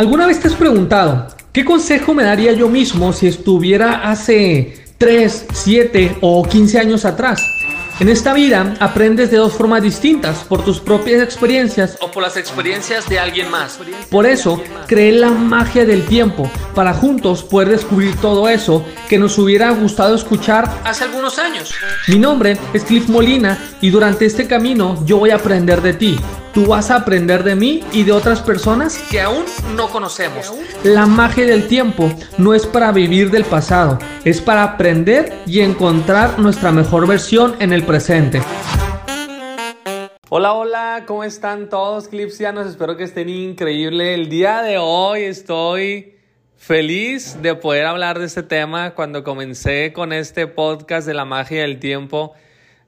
¿Alguna vez te has preguntado qué consejo me daría yo mismo si estuviera hace 3, 7 o 15 años atrás? En esta vida aprendes de dos formas distintas, por tus propias experiencias o por las experiencias de alguien más. Por eso, creé la magia del tiempo, para juntos poder descubrir todo eso que nos hubiera gustado escuchar hace algunos años. Mi nombre es Cliff Molina y durante este camino yo voy a aprender de ti. Tú vas a aprender de mí y de otras personas que aún no conocemos. La magia del tiempo no es para vivir del pasado, es para aprender y encontrar nuestra mejor versión en el presente. Hola, hola, ¿cómo están todos Clipsianos? Espero que estén increíble. El día de hoy estoy feliz de poder hablar de este tema. Cuando comencé con este podcast de la magia del tiempo,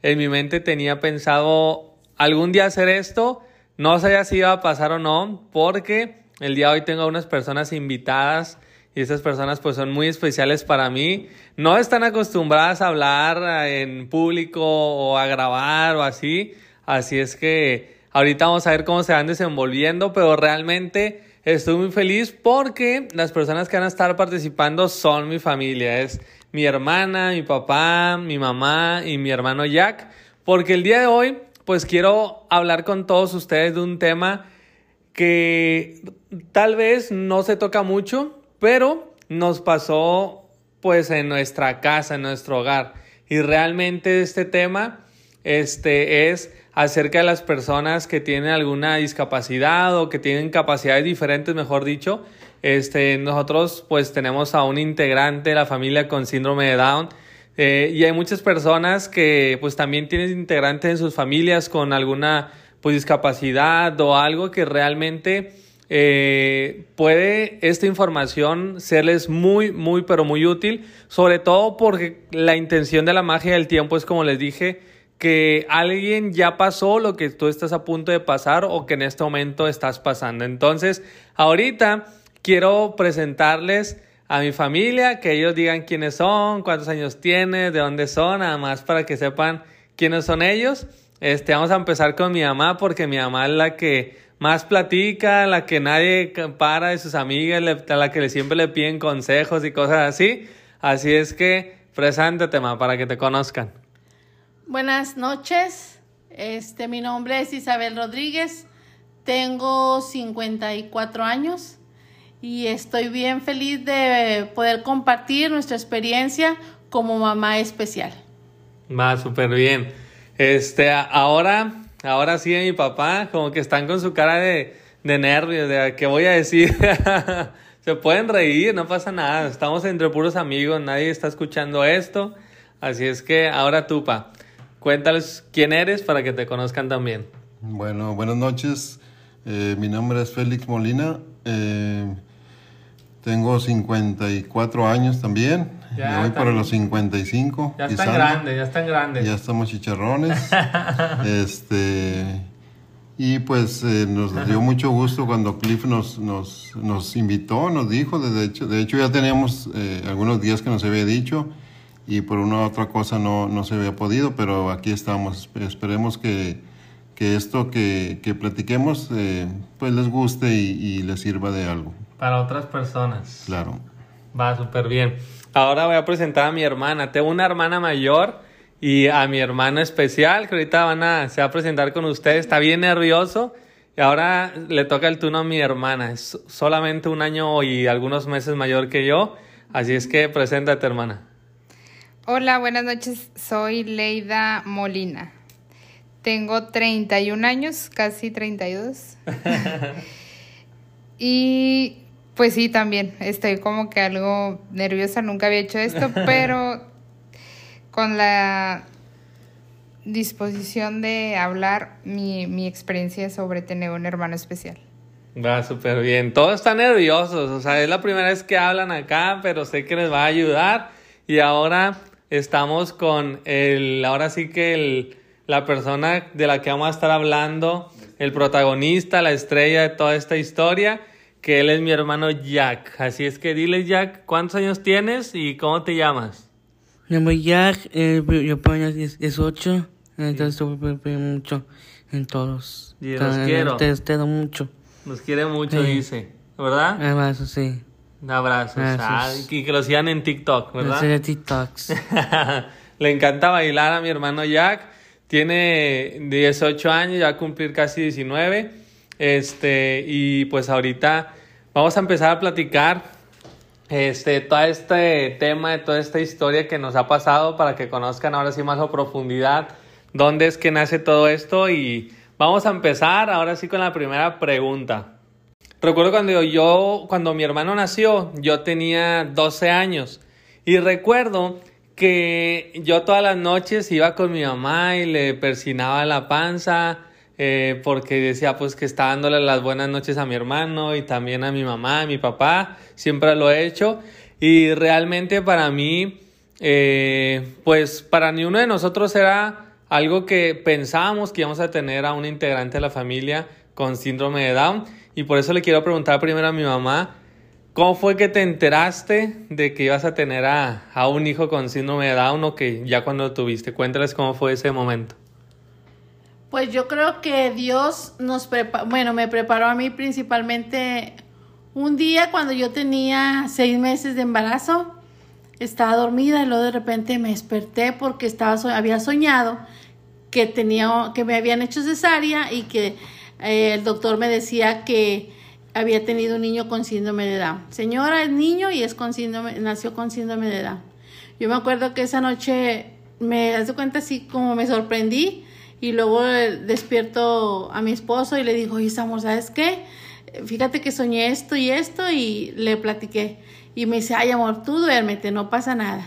en mi mente tenía pensado algún día hacer esto. No sabía si iba a pasar o no, porque el día de hoy tengo unas personas invitadas y estas personas pues son muy especiales para mí. No están acostumbradas a hablar en público o a grabar o así. Así es que ahorita vamos a ver cómo se van desenvolviendo, pero realmente estoy muy feliz porque las personas que van a estar participando son mi familia. Es mi hermana, mi papá, mi mamá y mi hermano Jack. Porque el día de hoy, pues quiero hablar con todos ustedes de un tema que tal vez no se toca mucho, pero nos pasó pues en nuestra casa, en nuestro hogar. Y realmente este tema este es acerca de las personas que tienen alguna discapacidad o que tienen capacidades diferentes, mejor dicho. Este, nosotros pues tenemos a un integrante de la familia con síndrome de Down eh, y hay muchas personas que pues también tienen integrantes en sus familias con alguna pues discapacidad o algo que realmente eh, puede esta información serles muy, muy, pero muy útil, sobre todo porque la intención de la magia del tiempo es como les dije, que alguien ya pasó lo que tú estás a punto de pasar o que en este momento estás pasando. Entonces, ahorita quiero presentarles a mi familia, que ellos digan quiénes son, cuántos años tienen, de dónde son, nada más para que sepan quiénes son ellos. Este, vamos a empezar con mi mamá, porque mi mamá es la que más platica, la que nadie para de sus amigas, a la que siempre le piden consejos y cosas así. Así es que preséntate, mamá, para que te conozcan. Buenas noches, este, mi nombre es Isabel Rodríguez, tengo 54 años y estoy bien feliz de poder compartir nuestra experiencia como mamá especial. Va, súper bien. Este, ahora, ahora sí, mi papá, como que están con su cara de, de nervios, de qué voy a decir. Se pueden reír, no pasa nada. Estamos entre puros amigos, nadie está escuchando esto. Así es que ahora tú, pa. Cuéntales quién eres para que te conozcan también. Bueno, buenas noches. Eh, mi nombre es Félix Molina. Eh, tengo 54 años también. Ya voy para los 55. Ya están grandes, ya están grandes. Ya estamos chicharrones. este y pues eh, nos dio mucho gusto cuando Cliff nos, nos, nos invitó, nos dijo, de hecho, de hecho ya teníamos algunos días que nos había dicho y por una u otra cosa no, no se había podido, pero aquí estamos. Esperemos que, que esto que, que platiquemos eh, pues les guste y, y, les sirva de algo. Para otras personas. Claro. Va súper bien. Ahora voy a presentar a mi hermana. Tengo una hermana mayor y a mi hermano especial que ahorita van a, se va a presentar con ustedes. Está bien nervioso. Y ahora le toca el turno a mi hermana. Es solamente un año y algunos meses mayor que yo. Así es que preséntate, hermana. Hola, buenas noches. Soy Leida Molina. Tengo 31 años, casi 32. y pues sí, también estoy como que algo nerviosa, nunca había hecho esto, pero con la disposición de hablar mi, mi experiencia sobre tener un hermano especial. Va súper bien. Todos están nerviosos, o sea, es la primera vez que hablan acá, pero sé que les va a ayudar. Y ahora estamos con el, ahora sí que el, la persona de la que vamos a estar hablando, el protagonista, la estrella de toda esta historia, que él es mi hermano Jack. Así es que dile Jack, ¿cuántos años tienes y cómo te llamas? Me llamo Jack, eh, yo es, es ocho, entonces mucho en todos. Y los quiero. Te, te mucho. Los quiere mucho, dice. ¿verdad? Abrazo, sí. Abrazos. Abrazos. Ah, y que lo sigan en TikTok, ¿verdad? Hacer TikToks. Le encanta bailar a mi hermano Jack. Tiene 18 años, ya va a cumplir casi 19. Este, y pues ahorita vamos a empezar a platicar este, todo este tema, toda esta historia que nos ha pasado para que conozcan ahora sí más a profundidad dónde es que nace todo esto. Y vamos a empezar ahora sí con la primera pregunta. Recuerdo cuando yo, cuando mi hermano nació, yo tenía 12 años y recuerdo que yo todas las noches iba con mi mamá y le persinaba la panza eh, porque decía pues que estaba dándole las buenas noches a mi hermano y también a mi mamá, a mi papá, siempre lo he hecho. Y realmente para mí, eh, pues para ni uno de nosotros era algo que pensábamos que íbamos a tener a un integrante de la familia con síndrome de Down. Y por eso le quiero preguntar primero a mi mamá, ¿cómo fue que te enteraste de que ibas a tener a, a un hijo con síndrome de Down o que ya cuando lo tuviste? Cuéntales cómo fue ese momento. Pues yo creo que Dios nos preparó, bueno, me preparó a mí principalmente un día cuando yo tenía seis meses de embarazo, estaba dormida y luego de repente me desperté porque estaba, había soñado que tenía, que me habían hecho cesárea y que eh, el doctor me decía que había tenido un niño con síndrome de Down. Señora, es niño y es con síndrome, nació con síndrome de Down. Yo me acuerdo que esa noche me das cuenta así como me sorprendí y luego despierto a mi esposo y le digo, oye, amor, ¿sabes qué? Fíjate que soñé esto y esto y le platiqué. Y me dice, ay, amor, tú duérmete, no pasa nada.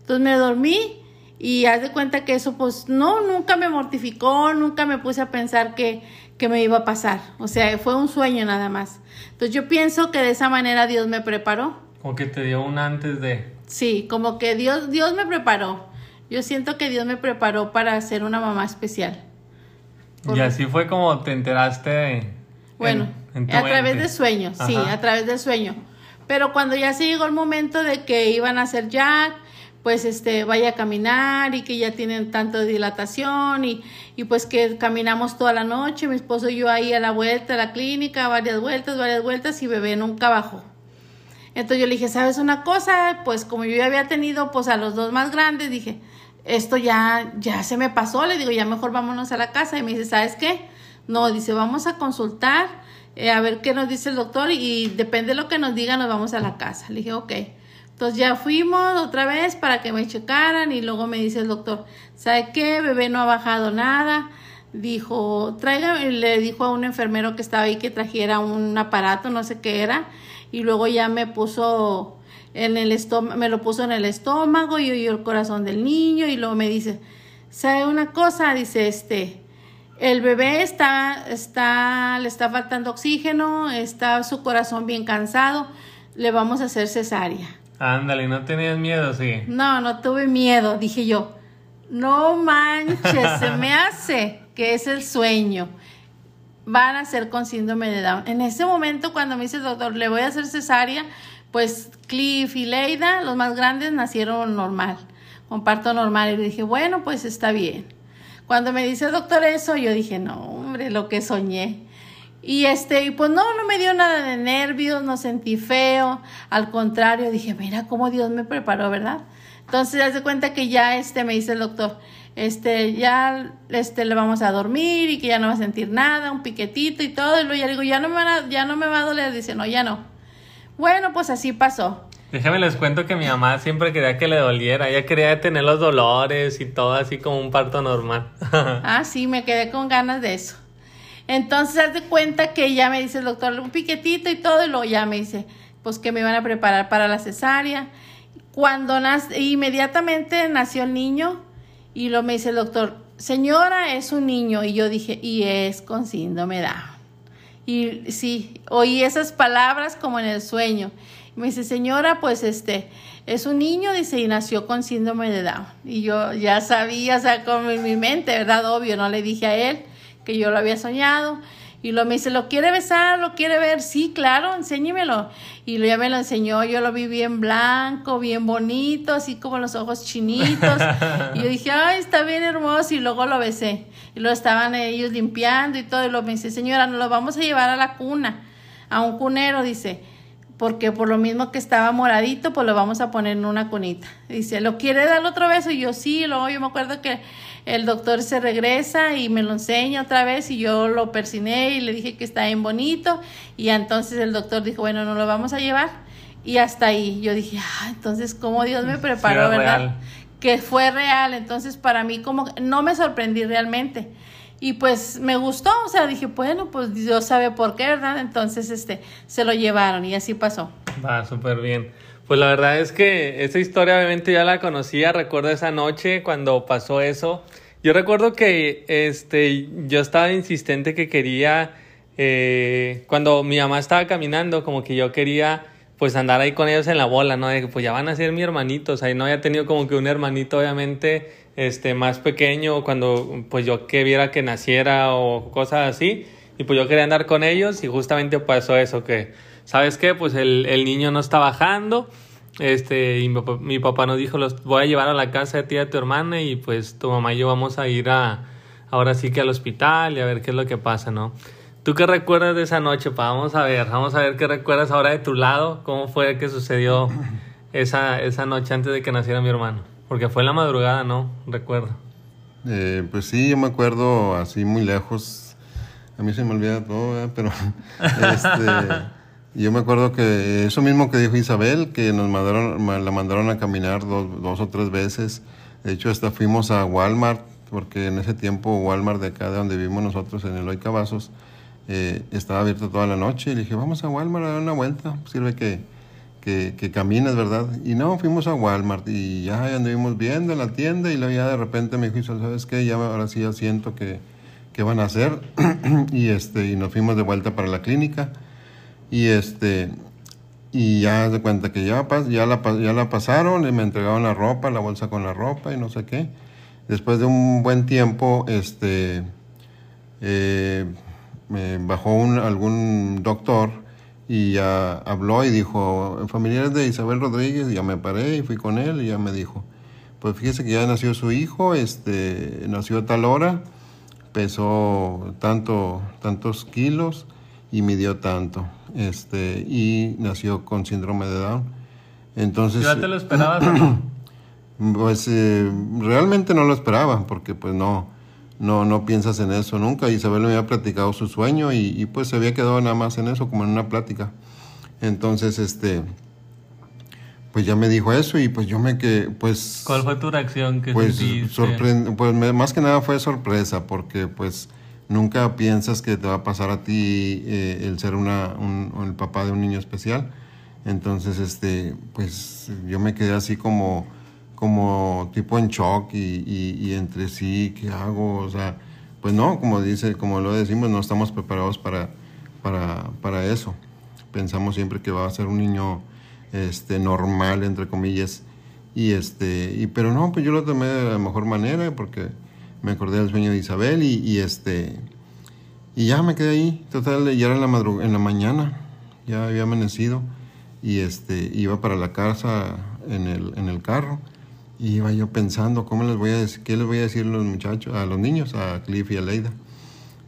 Entonces me dormí y haz de cuenta que eso, pues, no, nunca me mortificó, nunca me puse a pensar que, que me iba a pasar. O sea, fue un sueño nada más. Entonces yo pienso que de esa manera Dios me preparó. Como que te dio un antes de... Sí, como que Dios, Dios me preparó. Yo siento que Dios me preparó para ser una mamá especial. Por- Y así fue como te enteraste en- Bueno, en a través de sueños, sí, a través del sueño. Pero cuando ya se llegó el momento de que iban a hacer Jack, pues este vaya a caminar y que ya tienen tanto dilatación y, y pues que caminamos toda la noche, mi esposo y yo ahí a la vuelta a la clínica, varias vueltas, varias vueltas y bebé nunca bajó. Entonces yo le dije, ¿sabes una cosa? Pues como yo ya había tenido pues a los dos más grandes, dije, esto ya, ya se me pasó, le digo, ya mejor vámonos a la casa. Y me dice, ¿sabes qué? No, dice, vamos a consultar, eh, a ver qué nos dice el doctor y depende de lo que nos diga, nos vamos a la casa. Le dije, ok. Entonces ya fuimos otra vez para que me checaran y luego me dice el doctor, ¿sabe qué? Bebé no ha bajado nada. Dijo, traiga, le dijo a un enfermero que estaba ahí que trajera un aparato, no sé qué era, y luego ya me puso en el estómago, me lo puso en el estómago y oyó el corazón del niño y luego me dice, ¿sabe una cosa? Dice, este, el bebé está, está, le está faltando oxígeno, está su corazón bien cansado, le vamos a hacer cesárea. Ándale, ¿no tenías miedo? Sí. No, no tuve miedo, dije yo. No manches, se me hace que es el sueño. Van a ser con síndrome de Down. En ese momento, cuando me dice el doctor, le voy a hacer cesárea, pues Cliff y Leida, los más grandes, nacieron normal, con parto normal. Y le dije, bueno, pues está bien. Cuando me dice el doctor eso, yo dije, no, hombre, lo que soñé. Y este, y pues no, no me dio nada de nervios, no sentí feo, al contrario, dije, mira cómo Dios me preparó, ¿verdad? Entonces, haz de cuenta que ya este me dice el doctor, este, ya este le vamos a dormir y que ya no va a sentir nada, un piquetito y todo, y luego ya le digo, ya no me van a- ya no me va a doler, dice, no, ya no. Bueno, pues así pasó. Déjame les cuento que mi mamá siempre quería que le doliera. Ella quería tener los dolores y todo así como un parto normal. Ah, sí, me quedé con ganas de eso. Entonces, haz de cuenta que ya me dice el doctor un piquetito y todo, y luego ya me dice, pues que me iban a preparar para la cesárea. Cuando nace, inmediatamente nació el niño, y luego me dice el doctor, señora, es un niño. Y yo dije, y es con síndrome Down. Y sí, oí esas palabras como en el sueño. Me dice, señora, pues este, es un niño, dice, y nació con síndrome de Down. Y yo ya sabía, o sea, como en mi mente, ¿verdad? Obvio, no le dije a él que yo lo había soñado. Y lo me dice, ¿lo quiere besar? ¿Lo quiere ver? Sí, claro, enséñemelo. Y lo, ya me lo enseñó, yo lo vi bien blanco, bien bonito, así como los ojos chinitos. y yo dije, ay, está bien hermoso. Y luego lo besé. Y lo estaban ellos limpiando y todo. Y lo me dice, señora, nos lo vamos a llevar a la cuna. a un cunero, dice, porque por lo mismo que estaba moradito, pues lo vamos a poner en una cunita. Dice, ¿lo quiere dar otro beso? Y yo sí, luego yo me acuerdo que el doctor se regresa y me lo enseña otra vez y yo lo persiné y le dije que está bien bonito y entonces el doctor dijo, bueno, no lo vamos a llevar y hasta ahí yo dije, ah, entonces cómo Dios me preparó, Sí, ¿verdad? real. Que fue real, entonces para mí como no me sorprendí realmente. Y pues me gustó, o sea, dije, bueno, pues Dios sabe por qué, ¿verdad? Entonces, este, se lo llevaron y así pasó. Va, súper bien. Pues la verdad es que esa historia obviamente ya la conocía, recuerdo esa noche cuando pasó eso. Yo recuerdo que este, yo estaba insistente que quería, eh, cuando mi mamá estaba caminando, como que yo quería pues andar ahí con ellos en la bola, ¿no? De que pues ya van a ser mi hermanito, o sea, no había tenido como que un hermanito obviamente este, más pequeño cuando pues yo que viera que naciera o cosas así, y pues yo quería andar con ellos y justamente pasó eso que, ¿sabes qué? Pues el, el niño no está bajando, este, y mi, papá- mi papá nos dijo, los voy a llevar a la casa de ti y a tu hermana y pues tu mamá y yo vamos a ir a, ahora sí que al hospital y a ver qué es lo que pasa, ¿no? ¿Tú qué recuerdas de esa noche, pa? Vamos a ver, vamos a ver qué recuerdas ahora de tu lado, cómo fue que sucedió esa, esa noche antes de que naciera mi hermano. Porque fue en la madrugada, ¿no? Recuerdo. Eh, pues sí, yo me acuerdo así muy lejos. A mí se me olvida todo, pero este, yo me acuerdo que eso mismo que dijo Isabel, que nos mandaron, ma- la mandaron a caminar dos, dos o tres veces. De hecho, hasta fuimos a Walmart, porque en ese tiempo Walmart de acá de donde vivimos nosotros, en Eloy Cavazos, eh, estaba abierto toda la noche. Y le dije, vamos a Walmart a dar una vuelta, sirve que, que, que camines, ¿verdad? Y no, fuimos a Walmart y ya anduvimos viendo la tienda y luego ya de repente me dijo, ¿sabes qué? Ya ahora sí ya siento que, que van a hacer. y, este, y nos fuimos de vuelta para la clínica. Y este y ya de cuenta que ya, ya, la, ya la pasaron y me entregaron la ropa, la bolsa con la ropa y no sé qué. Después de un buen tiempo, este, eh, me bajó un, algún doctor y ya habló y dijo, familiares de Isabel Rodríguez, ya me paré y fui con él y ya me dijo, pues fíjese que ya nació su hijo, este, nació a tal hora, pesó tanto, tantos kilos y midió tanto, este, y nació con síndrome de Down. Entonces, ¿Ya te lo esperabas o no? pues eh, realmente no lo esperaba, porque pues no, no, no piensas en eso nunca. Isabel me había platicado su sueño y, y, pues se había quedado nada más en eso, como en una plática. Entonces, este, pues ya me dijo eso y pues yo me que, pues... ¿Cuál fue tu reacción que Pues, sentiste? sorpre- pues me- más que nada fue sorpresa, porque pues nunca piensas que te va a pasar a ti eh, el ser una, un, el papá de un niño especial. Entonces, este, pues yo me quedé así como, como tipo en shock y, y- entre sí, ¿qué hago? O sea, pues no, como dice, como lo decimos, no estamos preparados para, para, para eso. Pensamos siempre que va a ser un niño este, normal, entre comillas. Y este, y, pero no, pues yo lo tomé de la mejor manera porque me acordé del sueño de Isabel y, este, y ya me quedé ahí. Total, ya era en la, madru- en la mañana, ya había amanecido y este, iba para la casa en el, en el carro. Y iba yo pensando, ¿cómo les voy a decir, qué les voy a decir a los muchachos, a los niños, a Cliff y a Leida?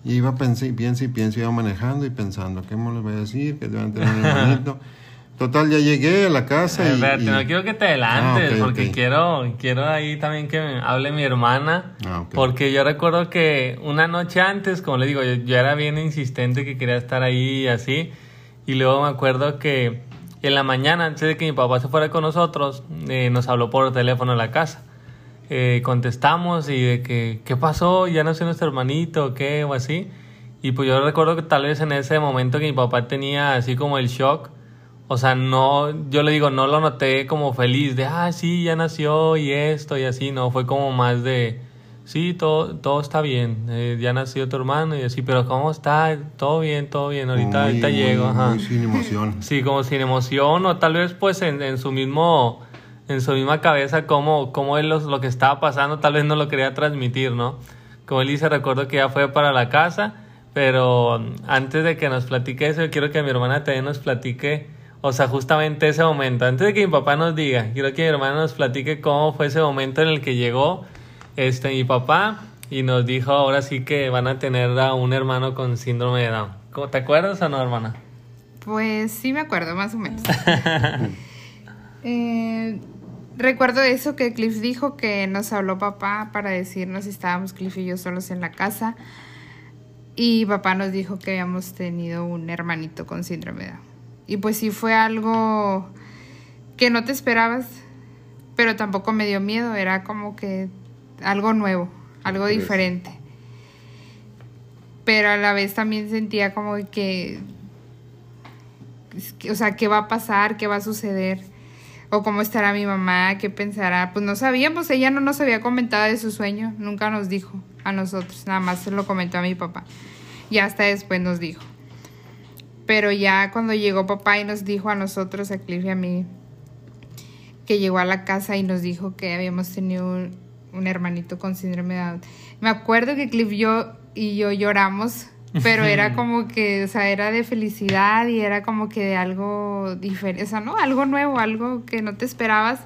Y iba pensé, pienso y pienso, iba manejando y pensando, ¿qué me les voy a decir? Que a tener un. Total, ya llegué a la casa y... Espérate, y- no quiero que te adelantes, Ah, ok, porque ok. quiero, quiero ahí también que me hable mi hermana. Ah, ok. Porque yo recuerdo que una noche antes, como le digo, yo, yo era bien insistente que quería estar ahí y así. Y luego me acuerdo que en la mañana, antes de que mi papá se fuera con nosotros, eh, nos habló por teléfono a la casa. Eh, contestamos y de que, ¿qué pasó? ¿Ya nació nuestro hermanito o qué? O así. Y pues yo recuerdo que tal vez en ese momento que mi papá tenía así como el shock, o sea, no, yo le digo, no lo noté como feliz de, ah, sí, ya nació y esto y así, no, fue como más de, sí, todo, todo está bien, eh, ya nació tu hermano y así, pero ¿cómo está? Todo bien, todo bien, ahorita, muy- ahorita muy- llego, ajá. Muy sin emoción. Sí, como sin emoción o tal vez pues en, en su mismo en su misma cabeza como, como él los- lo que estaba pasando tal vez no lo quería transmitir, ¿no? Como él dice, recuerdo que ya fue para la casa, pero antes de que nos platique eso, yo quiero que mi hermana también nos platique, o sea, justamente ese momento, antes de que mi papá nos diga, quiero que mi hermana nos platique cómo fue ese momento en el que llegó este mi papá y nos dijo ahora sí que van a tener a un hermano con síndrome de Down. ¿Cómo- ¿Te acuerdas o no, hermana? Pues sí me acuerdo, más o menos. Eh, recuerdo eso que Cliff dijo, que nos habló papá para decirnos si estábamos Cliff y yo solos en la casa. Y papá nos dijo que habíamos tenido un hermanito con síndrome de Down. Y pues sí fue algo que no te esperabas, pero tampoco me dio miedo, era como que algo nuevo, algo sí. diferente. Pero a la vez también sentía como que, o sea, ¿qué va a pasar? ¿Qué va a suceder? O cómo estará mi mamá, qué pensará. Pues no sabíamos, ella no nos había comentado de su sueño, nunca nos dijo a nosotros, nada más se lo comentó a mi papá. Y hasta después nos dijo. Pero ya cuando llegó papá y nos dijo a nosotros, a Cliff y a mí, que llegó a la casa y nos dijo que habíamos tenido un, un hermanito con síndrome de Down. Me acuerdo que Cliff yo y yo lloramos, pero era como que, o sea, era de felicidad y era como que de algo diferente, o sea, ¿no? Algo nuevo, algo que no te esperabas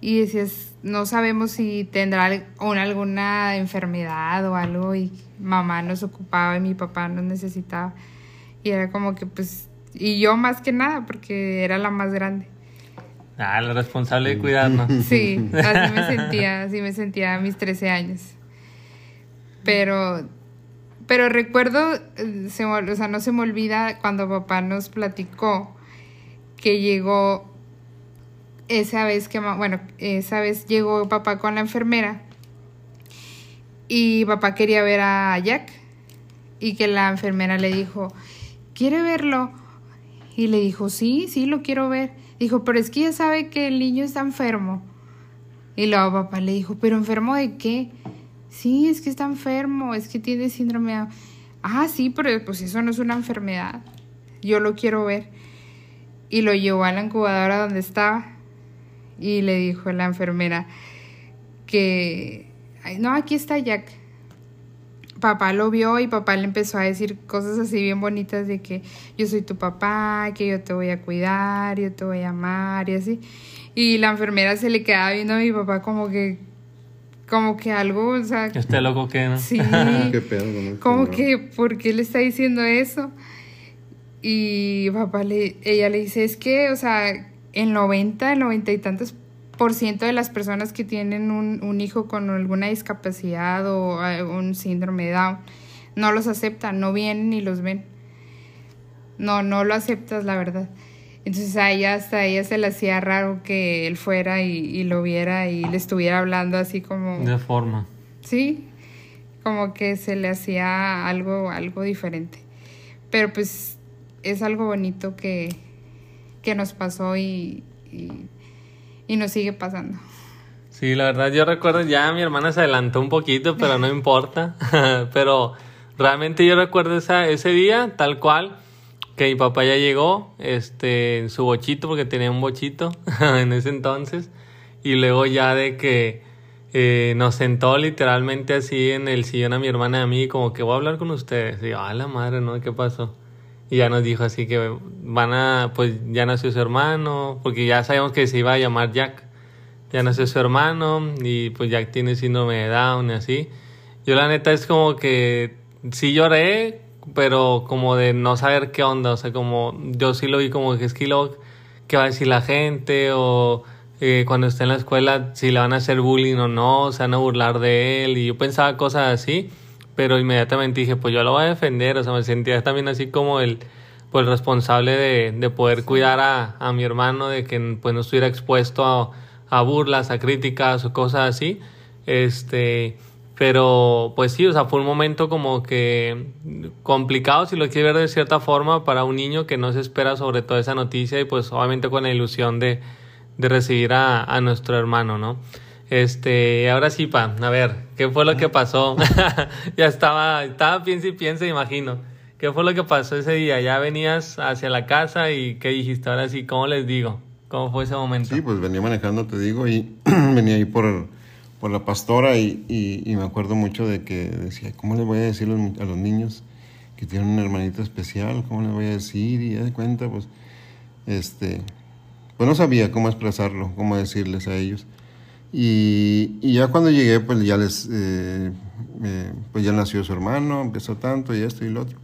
y decías, no sabemos si tendrá una, alguna enfermedad o algo y mamá nos ocupaba y mi papá nos necesitaba. Y era como que pues, y yo más que nada, porque era la más grande. Ah, la responsable de cuidarnos. Sí, así me sentía, así me sentía a mis 13 años. Pero, pero recuerdo, eh, se o sea, no se me olvida cuando papá nos platicó que llegó esa vez que, bueno, esa vez llegó papá con la enfermera y papá quería ver a Jack y que la enfermera le dijo, ¿quiere verlo? Y le dijo, sí, sí, lo quiero ver. Dijo, pero es que ya sabe que el niño está enfermo. Y luego papá le dijo, ¿pero enfermo de qué? Sí, es que está enfermo, es que tiene síndrome de Down". Ah, sí, pero pues eso no es una enfermedad. Yo lo quiero ver. Y lo llevó a la incubadora donde estaba. Y le dijo a la enfermera que, "Ay, no, aquí está Jack. Papá lo vio y papá le empezó a decir cosas así bien bonitas de que yo soy tu papá, que yo te voy a cuidar, yo te voy a amar y así. Y la enfermera se le quedaba viendo a mi papá como que, como que algo, o sea, Este loco que no. sí. ¿Qué pedo esto, Como no? que, ¿por qué le está diciendo eso? Y papá le, ella le dice, es que, o sea, el 90, el 90 y tantos por ciento de las personas que tienen un, un hijo con alguna discapacidad o eh, un síndrome de Down, no los aceptan, no vienen ni los ven. No, no lo aceptas, la verdad. Entonces a ella, hasta a ella se le hacía raro que él fuera y, y lo viera y le estuviera hablando así como... De forma. Sí, como que se le hacía algo, algo diferente. Pero pues es algo bonito que, que nos pasó y, y, y nos sigue pasando. Sí, la verdad yo recuerdo ya mi hermana se adelantó un poquito, pero no importa. pero realmente yo recuerdo esa, ese día tal cual que mi papá ya llegó este en su bochito porque tenía un bochito en ese entonces y luego ya de que eh, nos sentó literalmente así en el sillón a mi hermana y a mí como que voy a hablar con ustedes y yo, a la madre, ¿no? ¿Qué pasó? Y ya nos dijo así que van a, pues ya nació su hermano, porque ya sabíamos que se iba a llamar Jack. Ya nació su hermano y pues Jack tiene síndrome de Down y así. Yo la neta es como que sí lloré, pero como de no saber qué onda, o sea, como yo sí lo vi como que es que lo, qué va a decir la gente o eh, cuando esté en la escuela si le van a hacer bullying o no, se van a burlar de él. Y yo pensaba cosas así, pero inmediatamente dije, pues yo lo voy a defender, o sea, me sentía también así como el pues responsable de, de poder cuidar a, a mi hermano, de que pues no estuviera expuesto a a burlas, a críticas o cosas así. Este, pero pues sí, o sea, fue un momento como que complicado, si lo quieres ver de cierta forma, para un niño que no se espera sobre toda esa noticia y pues obviamente con la ilusión de, de recibir a, a nuestro hermano, ¿no? Este, ahora sí, pa, a ver, ¿qué fue lo que pasó? ya estaba, estaba piensa y piensa, imagino. ¿Qué fue lo que pasó ese día? Ya venías hacia la casa y ¿qué dijiste? Ahora sí, ¿cómo les digo? ¿Cómo fue ese momento? Sí, pues venía manejando, te digo, y venía ahí por, por la pastora y, y, y me acuerdo mucho de que decía, ¿cómo les voy a decir a los, a los niños que tienen un hermanito especial? ¿Cómo les voy a decir? Y ya de cuenta, pues, este, pues no sabía cómo expresarlo, cómo decirles a ellos. Y, y ya cuando llegué, pues ya les, eh, eh, pues ya nació su hermano, empezó tanto y esto y lo otro.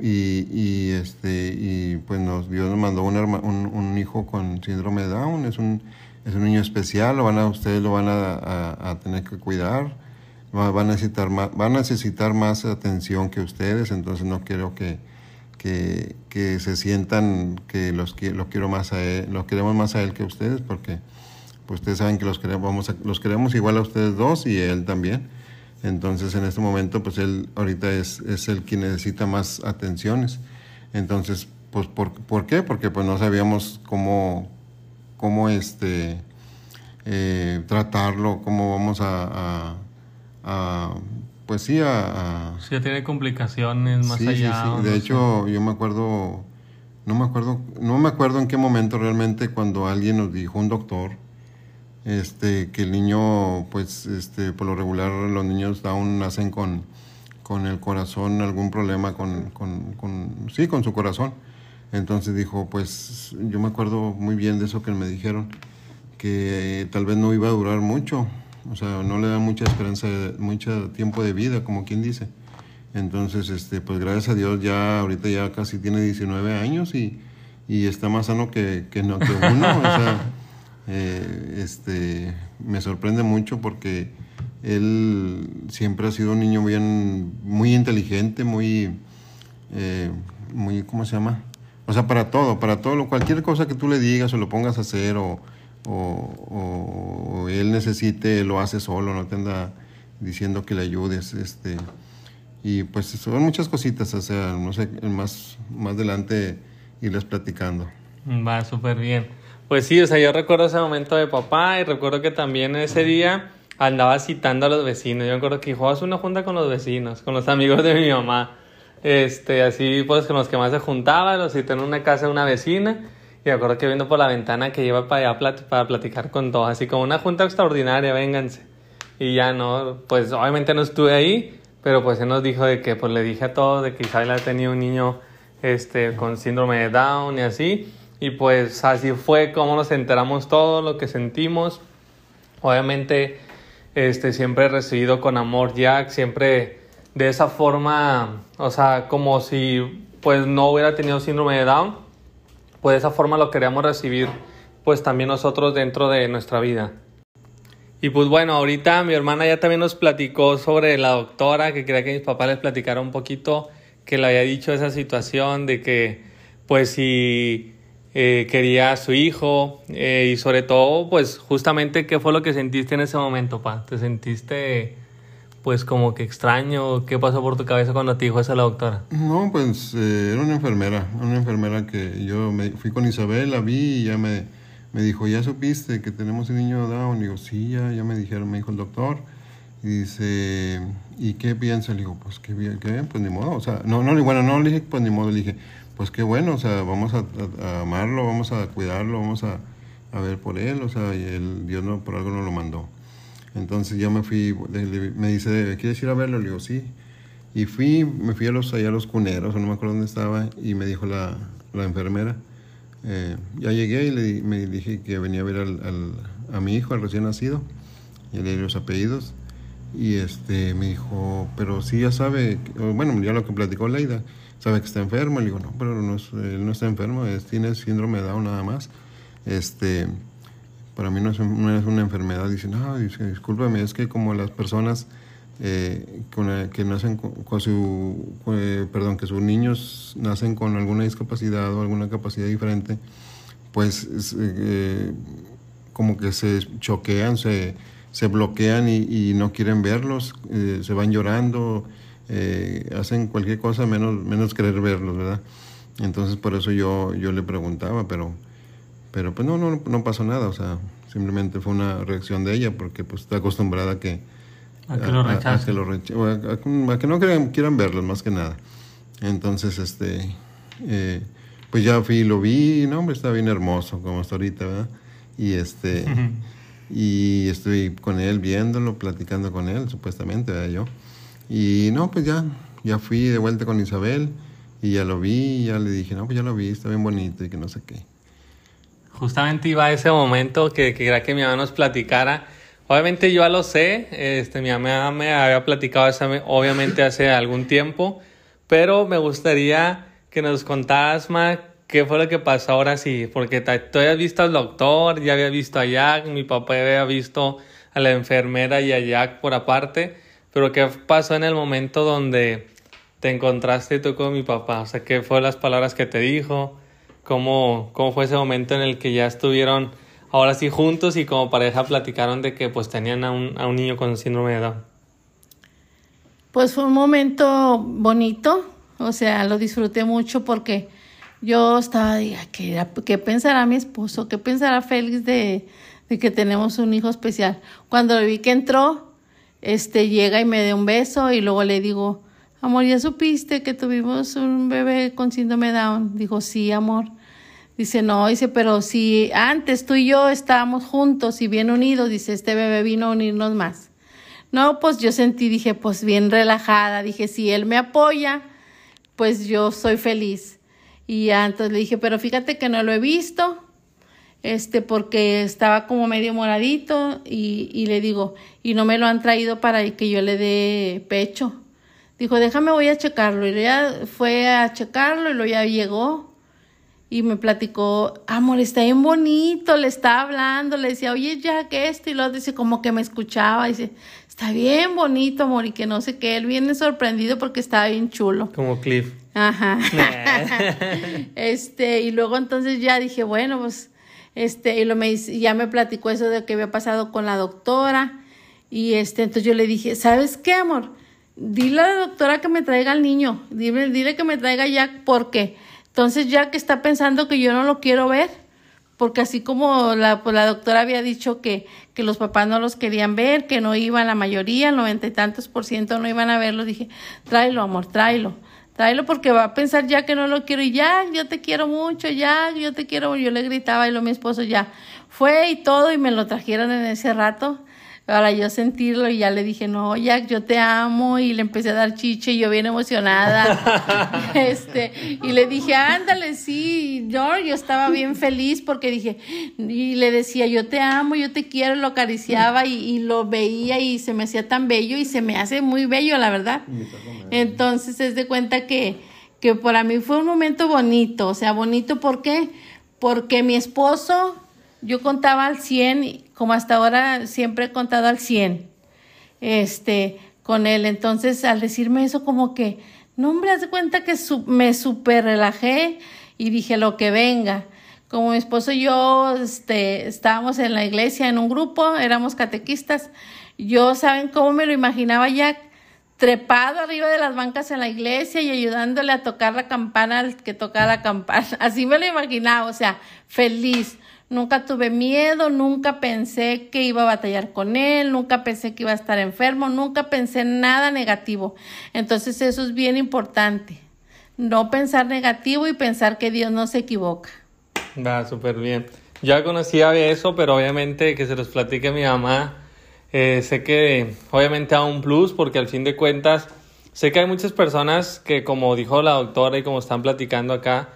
y, y, este, y pues nos, Dios nos mandó un, herma- un, un hijo con síndrome de Down, es un, es un niño especial, lo van a, ustedes lo van a, a- a tener que cuidar, va, a necesitar más, va a necesitar más atención que ustedes, entonces no quiero que, que, que se sientan que los, lo quiero más a él, los queremos más a él que a ustedes, porque pues ustedes saben que los queremos, los igual a ustedes dos y él también. Entonces en este momento pues él ahorita es, es el que necesita más atenciones. Entonces, pues ¿por, ¿por qué? Porque pues no sabíamos cómo, cómo este, eh, tratarlo, cómo vamos a, a- a, pues sí, a- a Si ya tiene complicaciones más sí, sí, allá. sí. De no sé. hecho, yo me acuerdo, no me acuerdo, no me acuerdo en qué momento realmente cuando alguien nos dijo, un doctor, este, que el niño, pues, este, por lo regular los niños Down nacen con, con el corazón, algún problema con, con, con- sí, con su corazón. Entonces dijo, pues, yo me acuerdo muy bien de eso que me dijeron, que tal vez no iba a durar mucho, o sea, no le da mucha esperanza, mucho tiempo de vida, como quien dice. Entonces, este, pues gracias a Dios ya ahorita ya casi tiene 19 años y, y está más sano que, que, no, que uno. o sea, eh, este, me sorprende mucho porque él siempre ha sido un niño bien, muy inteligente, muy, eh, muy, ¿cómo se llama? O sea, para todo, para todo, cualquier cosa que tú le digas o lo pongas a hacer o, o- o él necesite, lo hace solo, no te anda diciendo que le ayudes, este, y pues son muchas cositas, o sea, no sé, más, más adelante irles platicando. Va súper bien. Pues sí, o sea, yo recuerdo ese momento de papá y recuerdo que también ese día andaba citando a los vecinos. Yo me acuerdo que dijo, una junta con los vecinos, con los amigos de mi mamá. Este, así pues con los que más se juntaba, los cité en una casa de una vecina. Y me acuerdo que viendo por la ventana que iba para allá para platicar con todos, así como una junta extraordinaria, vénganse. Y ya no, pues obviamente no estuve ahí, pero pues él nos dijo de que, pues le dije a todos de que Isabel ha tenido un niño este, con síndrome de Down y así. Y pues así fue como nos enteramos todo lo que sentimos. Obviamente, este, siempre he recibido con amor Jack, siempre de esa forma, o sea, como si pues no hubiera tenido síndrome de Down, pues de esa forma lo queríamos recibir pues también nosotros dentro de nuestra vida. Y pues bueno, ahorita mi hermana ya también nos platicó sobre la doctora, que quería que mis papás les platicara un poquito, que le había dicho esa situación de que pues si eh, quería a su hijo eh, y sobre todo pues justamente qué fue lo que sentiste en ese momento, pa. ¿Te sentiste pues como que extraño? ¿Qué pasó por tu cabeza cuando te dijo eso la doctora? No, pues eh, era una enfermera, una enfermera que yo me fui con Isabel, la vi y ya me, me dijo, ¿ya supiste que tenemos un niño Down? Y digo, sí, ya, ya me dijeron, me dijo el doctor. Y dice, ¿y qué piensa? Le digo, pues qué bien, qué bien, pues ni modo. O sea, no, no, bueno, no le dije, pues ni modo, le dije, pues qué bueno, o sea, vamos a, a- a amarlo, vamos a cuidarlo, vamos a, a ver por él, o sea, el, Dios no, por algo no lo mandó. Entonces yo me fui, le- le- me dice, ¿quieres ir a verlo? Le digo, sí. Y fui, me fui a los, allá a los cuneros, no me acuerdo dónde estaba, y me dijo la, la enfermera, eh, ya llegué y le, me dije que venía a ver al, a mi hijo, al recién nacido, y le di los apellidos, y este, me dijo, pero sí ya sabe, bueno, ya lo que platicó Leida, sabe que está enfermo, le digo, no, pero no es- él no está enfermo, es, tiene síndrome de Down nada más, este, para mí no es, no es una enfermedad. Dice, no, dice, discúlpame, es que como las personas eh, con la- que nacen con, con su, eh, perdón, que sus niños nacen con alguna discapacidad o alguna capacidad diferente, pues es, eh, como que se choquean, se, se bloquean y, y no quieren verlos, eh, se van llorando, eh, hacen cualquier cosa menos, menos querer verlos, ¿verdad? Entonces por eso yo, yo le preguntaba, pero... Pero pues no, no, no pasó nada, o sea, simplemente fue una reacción de ella porque pues está acostumbrada a que... A que lo a- a rechacen. que, lo reche- a- que no quieran, quieran verlos, más que nada. Entonces, este, eh, pues ya fui y lo vi, no, hombre, está bien hermoso, como hasta ahorita, ¿verdad? Y este, y estoy con él viéndolo, platicando con él, supuestamente, ¿verdad? Yo. Y no, pues ya, ya fui de vuelta con Isabel y ya lo vi, y ya le dije, no, pues ya lo vi, está bien bonito y que no sé qué. Justamente iba a ese momento que, que quería que mi mamá nos platicara. Obviamente yo ya lo sé, este, mi mamá me había platicado obviamente hace algún tiempo, pero me gustaría que nos contaras, Ma, qué fue lo que pasó ahora sí, porque tú habías visto al doctor, ya había visto a Jack, mi papá había visto a la enfermera y a Jack por aparte, pero qué pasó en el momento donde te encontraste tú con mi papá, o sea, qué fue las palabras que te dijo, cómo, cómo fue ese momento en el que ya estuvieron ahora sí juntos y como pareja platicaron de que pues tenían a un, a un niño con síndrome de Down. Pues fue un momento bonito, o sea, lo disfruté mucho porque yo estaba, diga, ¿qué, qué pensará mi esposo? ¿Qué pensará Félix de, de que tenemos un hijo especial? Cuando vi que entró, este llega y me dio un beso y luego le digo, amor, ¿ya supiste que tuvimos un bebé con síndrome Down? Dijo, sí, amor. Dice, no, dice, pero si antes tú y yo estábamos juntos y bien unidos, dice, este bebé vino a unirnos más. No, pues yo sentí, dije, pues bien relajada, dije, si él me apoya, pues yo soy feliz. Y ya, entonces le dije, pero fíjate que no lo he visto, este, porque estaba como medio moradito y, y le digo, y no me lo han traído para que yo le dé pecho. Dijo, déjame, voy a checarlo. Y ya fue a checarlo y luego ya llegó y me platicó, amor, está bien bonito, le estaba hablando, le decía, oye, ya que esto y lo dice, como que me escuchaba, dice, está bien bonito, amor, y que no sé qué, él viene sorprendido porque estaba bien chulo. Como Cliff. Ajá. este, y luego entonces ya dije, bueno, pues, este, y lo me, ya me platicó eso de que había pasado con la doctora, y este, entonces yo le dije, ¿sabes qué, amor? Dile a la doctora que me traiga al niño, dile, dile que me traiga Jack, porque entonces Jack está pensando que yo no lo quiero ver, porque así como la, pues la doctora había dicho que, que los papás no los querían ver, que no iban la mayoría, el noventa y tantos por ciento no iban a verlo, dije, tráelo, amor, tráelo, tráelo porque va a pensar ya que no lo quiero y ya, yo te quiero mucho, ya, yo te quiero, yo le gritaba y lo mi esposo ya fue y todo y me lo trajeron en ese rato para yo sentirlo y ya le dije, no, Jack, yo te amo y le empecé a dar chiche y yo bien emocionada. este, y le dije, ándale, sí, yo, yo estaba bien feliz porque dije, y le decía, yo te amo, yo te quiero, lo acariciaba y, y lo veía y se me hacía tan bello y se me hace muy bello, la verdad. Entonces, es de cuenta que, que para mí fue un momento bonito, o sea, bonito, ¿por qué? Porque mi esposo, yo contaba al 100, y como hasta ahora siempre he contado al 100, este, con él. Entonces, al decirme eso, como que, no, hombre, haz de cuenta que me súper relajé y dije, lo que venga. Como mi esposo y yo este, estábamos en la iglesia en un grupo, éramos catequistas, yo, ¿saben cómo me lo imaginaba ya? Trepado arriba de las bancas en la iglesia y ayudándole a tocar la campana al que tocaba la campana. Así me lo imaginaba, o sea, feliz. Nunca tuve miedo, nunca pensé que iba a batallar con él, nunca pensé que iba a estar enfermo, nunca pensé nada negativo. Entonces eso es bien importante. No pensar negativo y pensar que Dios no se equivoca. Va, súper bien. Ya conocía eso, pero obviamente que se los platique mi mamá, eh, sé que obviamente da un plus porque al fin de cuentas sé que hay muchas personas que como dijo la doctora y como están platicando acá,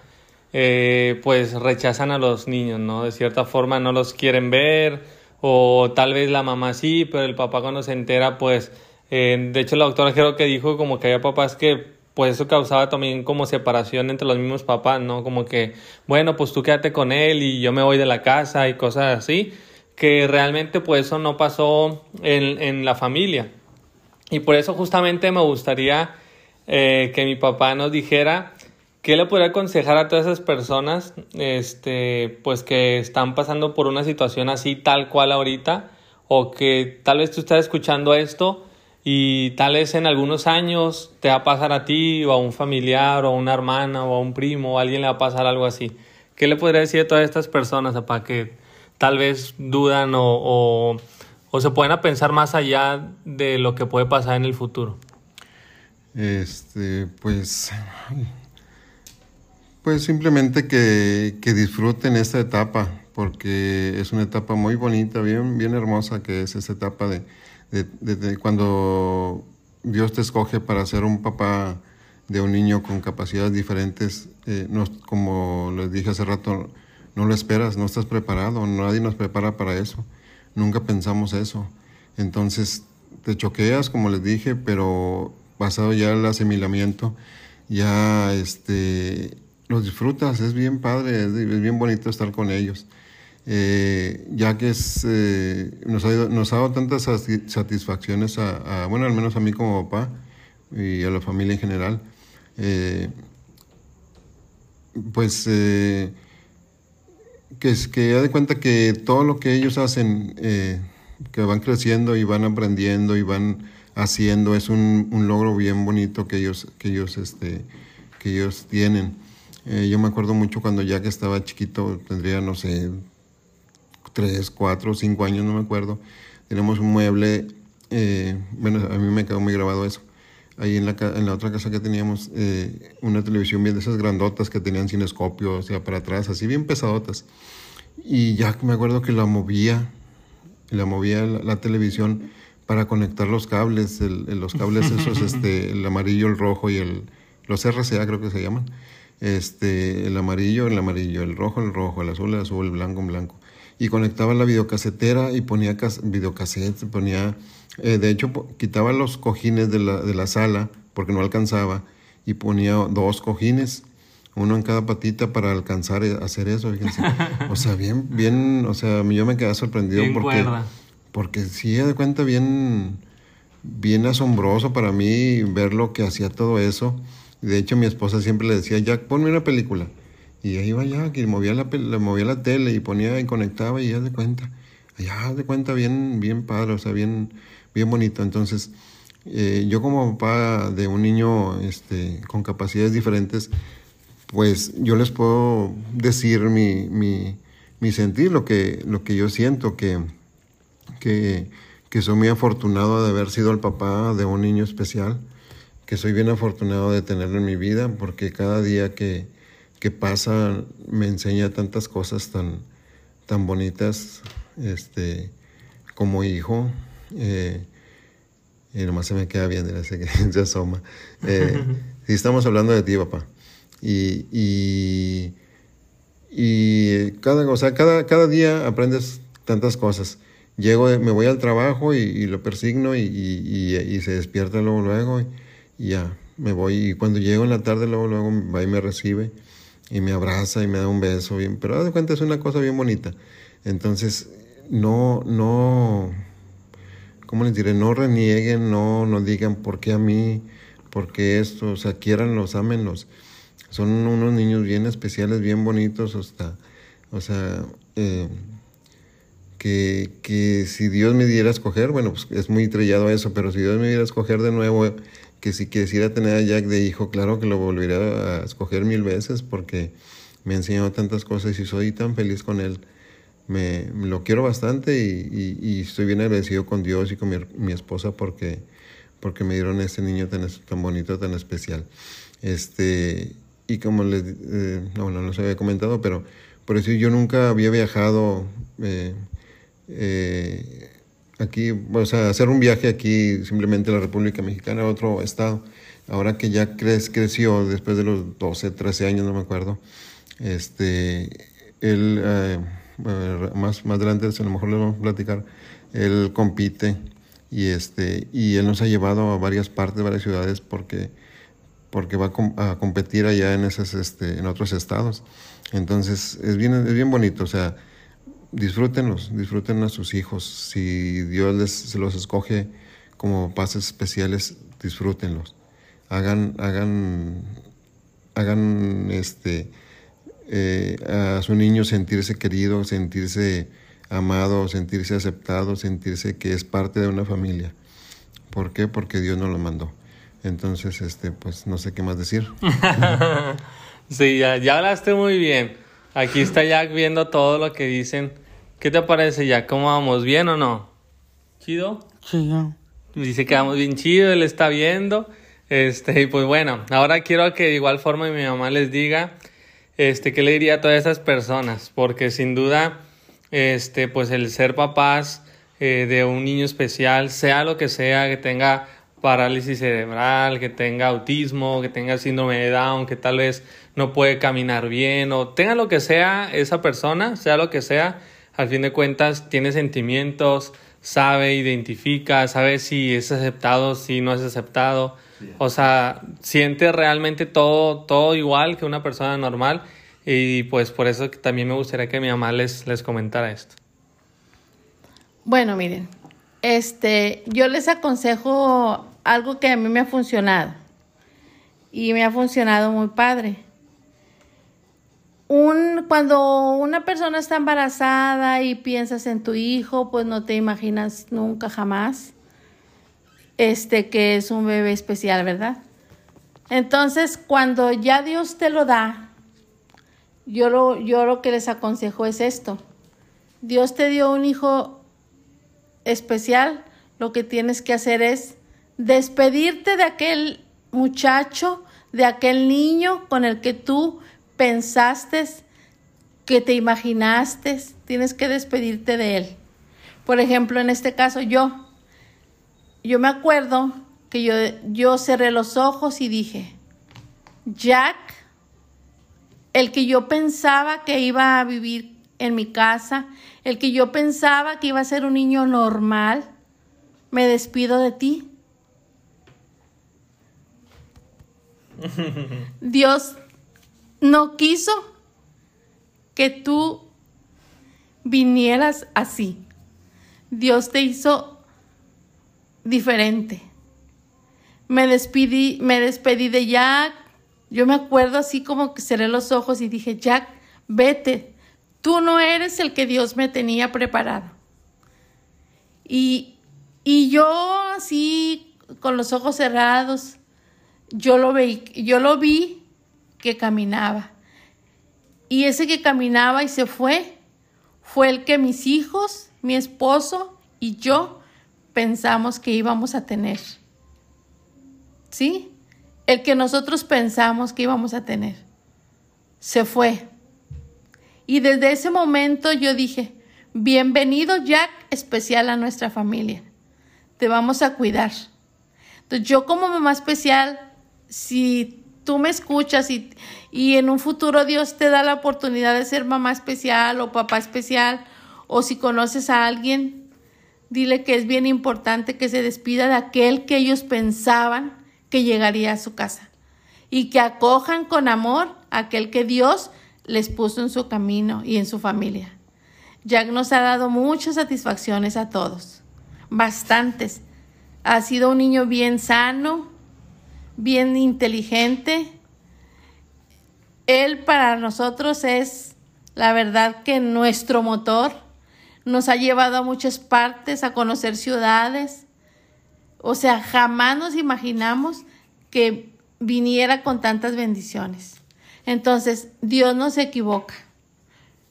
eh, pues rechazan a los niños, ¿no? De cierta forma no los quieren ver o tal vez la mamá sí, pero el papá cuando se entera, pues, eh, de hecho la doctora creo que dijo como que había papás que pues eso causaba también como separación entre los mismos papás, ¿no? Como que, bueno, pues tú quédate con él y yo me voy de la casa y cosas así, que realmente pues eso no pasó en, en la familia. Y por eso justamente me gustaría eh, que mi papá nos dijera qué le podría aconsejar a todas esas personas, este, pues que están pasando por una situación así tal cual ahorita, o que tal vez tú estás escuchando esto y tal vez en algunos años te va a pasar a ti o a un familiar o a una hermana o a un primo o a alguien le va a pasar algo así. ¿Qué le podría decir a todas estas personas para que tal vez dudan o, o, o se pueden a pensar más allá de lo que puede pasar en el futuro? Este, pues, pues simplemente que, que disfruten esta etapa, porque es una etapa muy bonita, bien, bien hermosa, que es esa etapa de cuando Dios te escoge para ser un papá de un niño con capacidades diferentes, eh, no- como les dije hace rato, no lo esperas, no estás preparado, nadie nos prepara para eso, nunca pensamos eso. Entonces te choqueas, como les dije, pero pasado ya el asimilamiento, ya este, los disfrutas, es bien padre, es, bien bonito estar con ellos. Eh, ya que eh, nos, ha, dado tantas satisfacciones, a, a, bueno, al menos a mí como papá y a la familia en general. Eh, pues que, es, que ya de cuenta que todo lo que ellos hacen, que van creciendo y van aprendiendo y van haciendo, es un, un logro bien bonito que ellos, que ellos, este, que ellos tienen. Yo me acuerdo mucho cuando ya que estaba chiquito, tendría, no sé, tres, cuatro, cinco años, no me acuerdo, tenemos un mueble, eh, bueno, a mí me quedó muy grabado eso. Ahí en la, en la otra casa que teníamos eh, una televisión bien de esas grandotas que tenían cinescopio, o sea, para atrás, así bien pesadotas. Y ya me acuerdo que la movía, la movía la, televisión para conectar los cables, los cables esos, este, el amarillo, el rojo y el, los RCA creo que se llaman. Este, el amarillo, el amarillo, el rojo, el rojo, el azul, el azul, el blanco, el blanco y conectaba la videocasetera y ponía videocassettes, ponía, eh, de hecho quitaba los cojines de la, de la sala porque no alcanzaba y ponía dos cojines, uno en cada patita para alcanzar a hacer eso, fíjense. O sea, bien, bien, o sea, yo me quedé sorprendido porque, porque sí, de cuenta bien, bien asombroso para mí ver lo que hacía todo eso. De hecho, mi esposa siempre le decía, Jack, ponme una película. Y ahí iba ya, que movía la, movía la tele y ponía y conectaba y ya de cuenta. Ya de cuenta bien, bien padre, o sea, bien, bien bonito. Entonces, eh, yo como papá de un niño este, con capacidades diferentes, pues yo les puedo decir mi, mi, mi sentir, lo que, lo que yo siento, que, que, que soy muy afortunado de haber sido el papá de un niño especial, que soy bien afortunado de tenerlo en mi vida, porque cada día que, que pasa me enseña tantas cosas tan, tan bonitas este, como hijo. Eh, y nomás se me queda bien, sé que se asoma. Eh, sí, estamos hablando de ti, papá. Y, y, y cada, o sea, cada, cada día aprendes tantas cosas. Llego, me voy al trabajo y, lo persigno y, y, se despierta luego, luego ya, me voy. Y cuando llego en la tarde, luego, luego va y me recibe y me abraza y me da un beso, bien, pero de cuenta es una cosa bien bonita. Entonces, no, no, ¿cómo les diré? No renieguen, no, no digan por qué a mí, por qué esto, o sea, quieranlos, ámenlos. Son unos niños bien especiales, bien bonitos, hasta, o sea, eh, que, que, si Dios me diera a escoger, bueno, pues es muy trillado eso, pero si Dios me diera a escoger de nuevo, que si quisiera tener a Jack de hijo, claro que lo volvería a escoger mil veces porque me ha enseñado tantas cosas y soy tan feliz con él. Me, lo quiero bastante y, estoy bien agradecido con Dios y con mi, esposa porque, porque me dieron este niño tan, bonito, tan especial. Este, y como les, eh, no, no había comentado, pero por eso yo nunca había viajado eh, eh, aquí, o sea, hacer un viaje aquí simplemente a la República Mexicana, a otro estado. Ahora que ya creció después de los 12, 13 años, no me acuerdo, este, él, eh, más, más adelante, a lo mejor le vamos a platicar, él compite y, este, y él nos ha llevado a varias partes, varias ciudades porque, porque va a, competir allá en, esas, este, en otros estados. Entonces, es bien, es bien bonito, o sea, disfrútenlos, disfruten a sus hijos. Si Dios les, se los escoge como pases especiales, disfrútenlos. Hagan, hagan, hagan este, eh, a su niño sentirse querido, sentirse amado, sentirse aceptado, sentirse que es parte de una familia. ¿Por qué? Porque Dios nos lo mandó. Entonces, este, pues no sé qué más decir. sí, ya, ya hablaste muy bien. Aquí está Jack viendo todo lo que dicen ¿Qué te parece ya? ¿Cómo vamos? ¿Bien o no? ¿Chido? Chido. Dice que vamos bien chido, él está viendo. Este, y pues bueno, ahora quiero que de igual forma mi mamá les diga, este, qué le diría a todas esas personas, porque sin duda, este, pues el ser papás eh, de un niño especial, sea lo que sea, que tenga parálisis cerebral, que tenga autismo, que tenga síndrome de Down, que tal vez no puede caminar bien, o tenga lo que sea esa persona, sea lo que sea, al fin de cuentas tiene sentimientos, sabe, identifica, sabe si es aceptado, si no es aceptado. O sea, siente realmente todo, todo igual que una persona normal. Y pues por eso también me gustaría que mi mamá les, les comentara esto. Bueno, miren, este, yo les aconsejo algo que a mí me ha funcionado. Y me ha funcionado muy padre. Un, cuando una persona está embarazada y piensas en tu hijo, pues no te imaginas nunca jamás este que es un bebé especial, ¿verdad? Entonces, cuando ya Dios te lo da, yo lo, yo lo que les aconsejo es esto. Dios te dio un hijo especial, lo que tienes que hacer es despedirte de aquel muchacho, de aquel niño con el que tú pensaste, que te imaginaste, tienes que despedirte de él. Por ejemplo, en este caso yo, yo me acuerdo que yo, yo cerré los ojos y dije, Jack, el que yo pensaba que iba a vivir en mi casa, el que yo pensaba que iba a ser un niño normal, me despido de ti. Dios no quiso que tú vinieras así. Dios te hizo diferente. Me despedí, me despedí de Jack. Yo me acuerdo así como que cerré los ojos y dije, Jack, vete. Tú no eres el que Dios me tenía preparado. Y, y yo así, con los ojos cerrados, yo lo, vi, yo lo vi que caminaba. Y ese que caminaba y se fue, fue el que mis hijos, mi esposo y yo pensamos que íbamos a tener. ¿Sí? El que nosotros pensamos que íbamos a tener. Se fue. Y desde ese momento yo dije, bienvenido Jack especial a nuestra familia. Te vamos a cuidar. Entonces yo como mamá especial, si tú me escuchas y, y en un futuro Dios te da la oportunidad de ser mamá especial o papá especial, o si conoces a alguien, dile que es bien importante que se despida de aquel que ellos pensaban que llegaría a su casa y que acojan con amor aquel que Dios les puso en su camino y en su familia. Jack nos ha dado muchas satisfacciones a todos, bastantes. Ha sido un niño bien sano, bien inteligente. Él para nosotros es la verdad que nuestro motor nos ha llevado a muchas partes, a conocer ciudades. O sea, jamás nos imaginamos que viniera con tantas bendiciones. Entonces, Dios no se equivoca.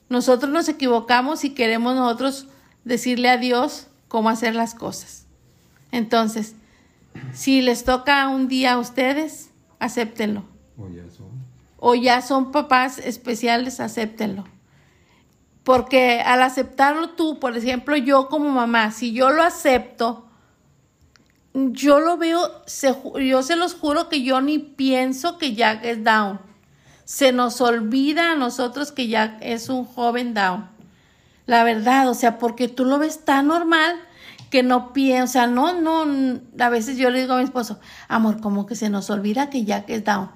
Nosotros nos equivocamos y queremos nosotros decirle a Dios cómo hacer las cosas. Entonces, si les toca un día a ustedes, acéptenlo. O ya son. O ya son papás especiales, acéptenlo. Porque al aceptarlo tú, por ejemplo, yo como mamá, si yo lo acepto, yo lo veo, se, yo se los juro que yo ni pienso que Jack es down. Se nos olvida a nosotros que Jack es un joven down. La verdad, o sea, porque tú lo ves tan normal que no piensa, no, no, a veces yo le digo a mi esposo, amor, como que se nos olvida que Jack es down,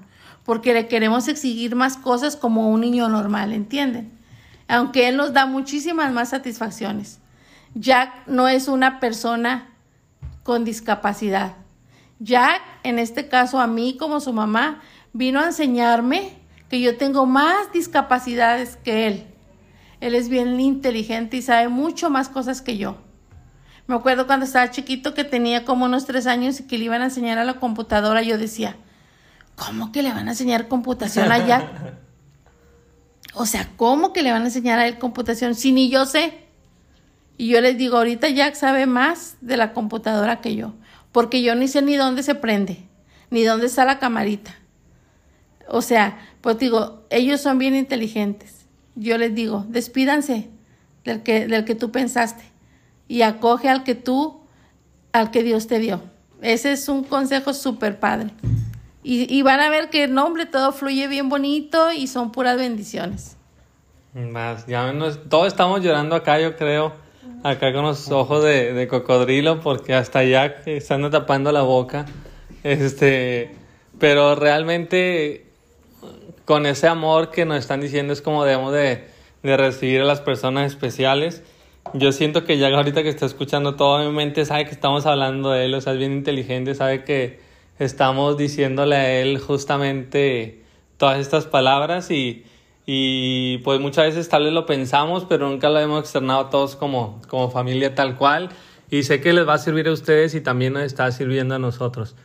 porque le queremos exigir más cosas como un niño normal, ¿entienden? Aunque él nos da muchísimas más satisfacciones. Jack no es una persona con discapacidad. Jack, en este caso a mí como su mamá, vino a enseñarme que yo tengo más discapacidades que él. Él es bien inteligente y sabe mucho más cosas que yo. Me acuerdo cuando estaba chiquito que tenía como unos tres años y que le iban a enseñar a la computadora. Yo decía, ¿cómo que le van a enseñar computación a Jack? O sea, ¿cómo que le van a enseñar a él computación si ni yo sé? Y yo les digo, ahorita Jack sabe más de la computadora que yo, porque yo ni sé ni dónde se prende, ni dónde está la camarita. O sea, pues digo, ellos son bien inteligentes. Yo les digo, despídanse del que, del que tú pensaste y acoge al que tú, al que Dios te dio. Ese es un consejo súper padre. Y, y, van a ver que el nombre todo fluye bien bonito y son puras bendiciones. Más, ya nos, todos estamos llorando acá, yo creo, acá con los ojos de, de cocodrilo, porque hasta ya están tapando la boca. Este, pero realmente con ese amor que nos están diciendo es como debemos de, de recibir a las personas especiales. Yo siento que ya ahorita que está escuchando todo mi mente sabe que estamos hablando de él, o sea, es bien inteligente, sabe que estamos diciéndole a él justamente todas estas palabras y, y pues muchas veces tal vez lo pensamos, pero nunca lo hemos externado todos como, como familia tal cual. Y sé que les va a servir a ustedes y también nos está sirviendo a nosotros.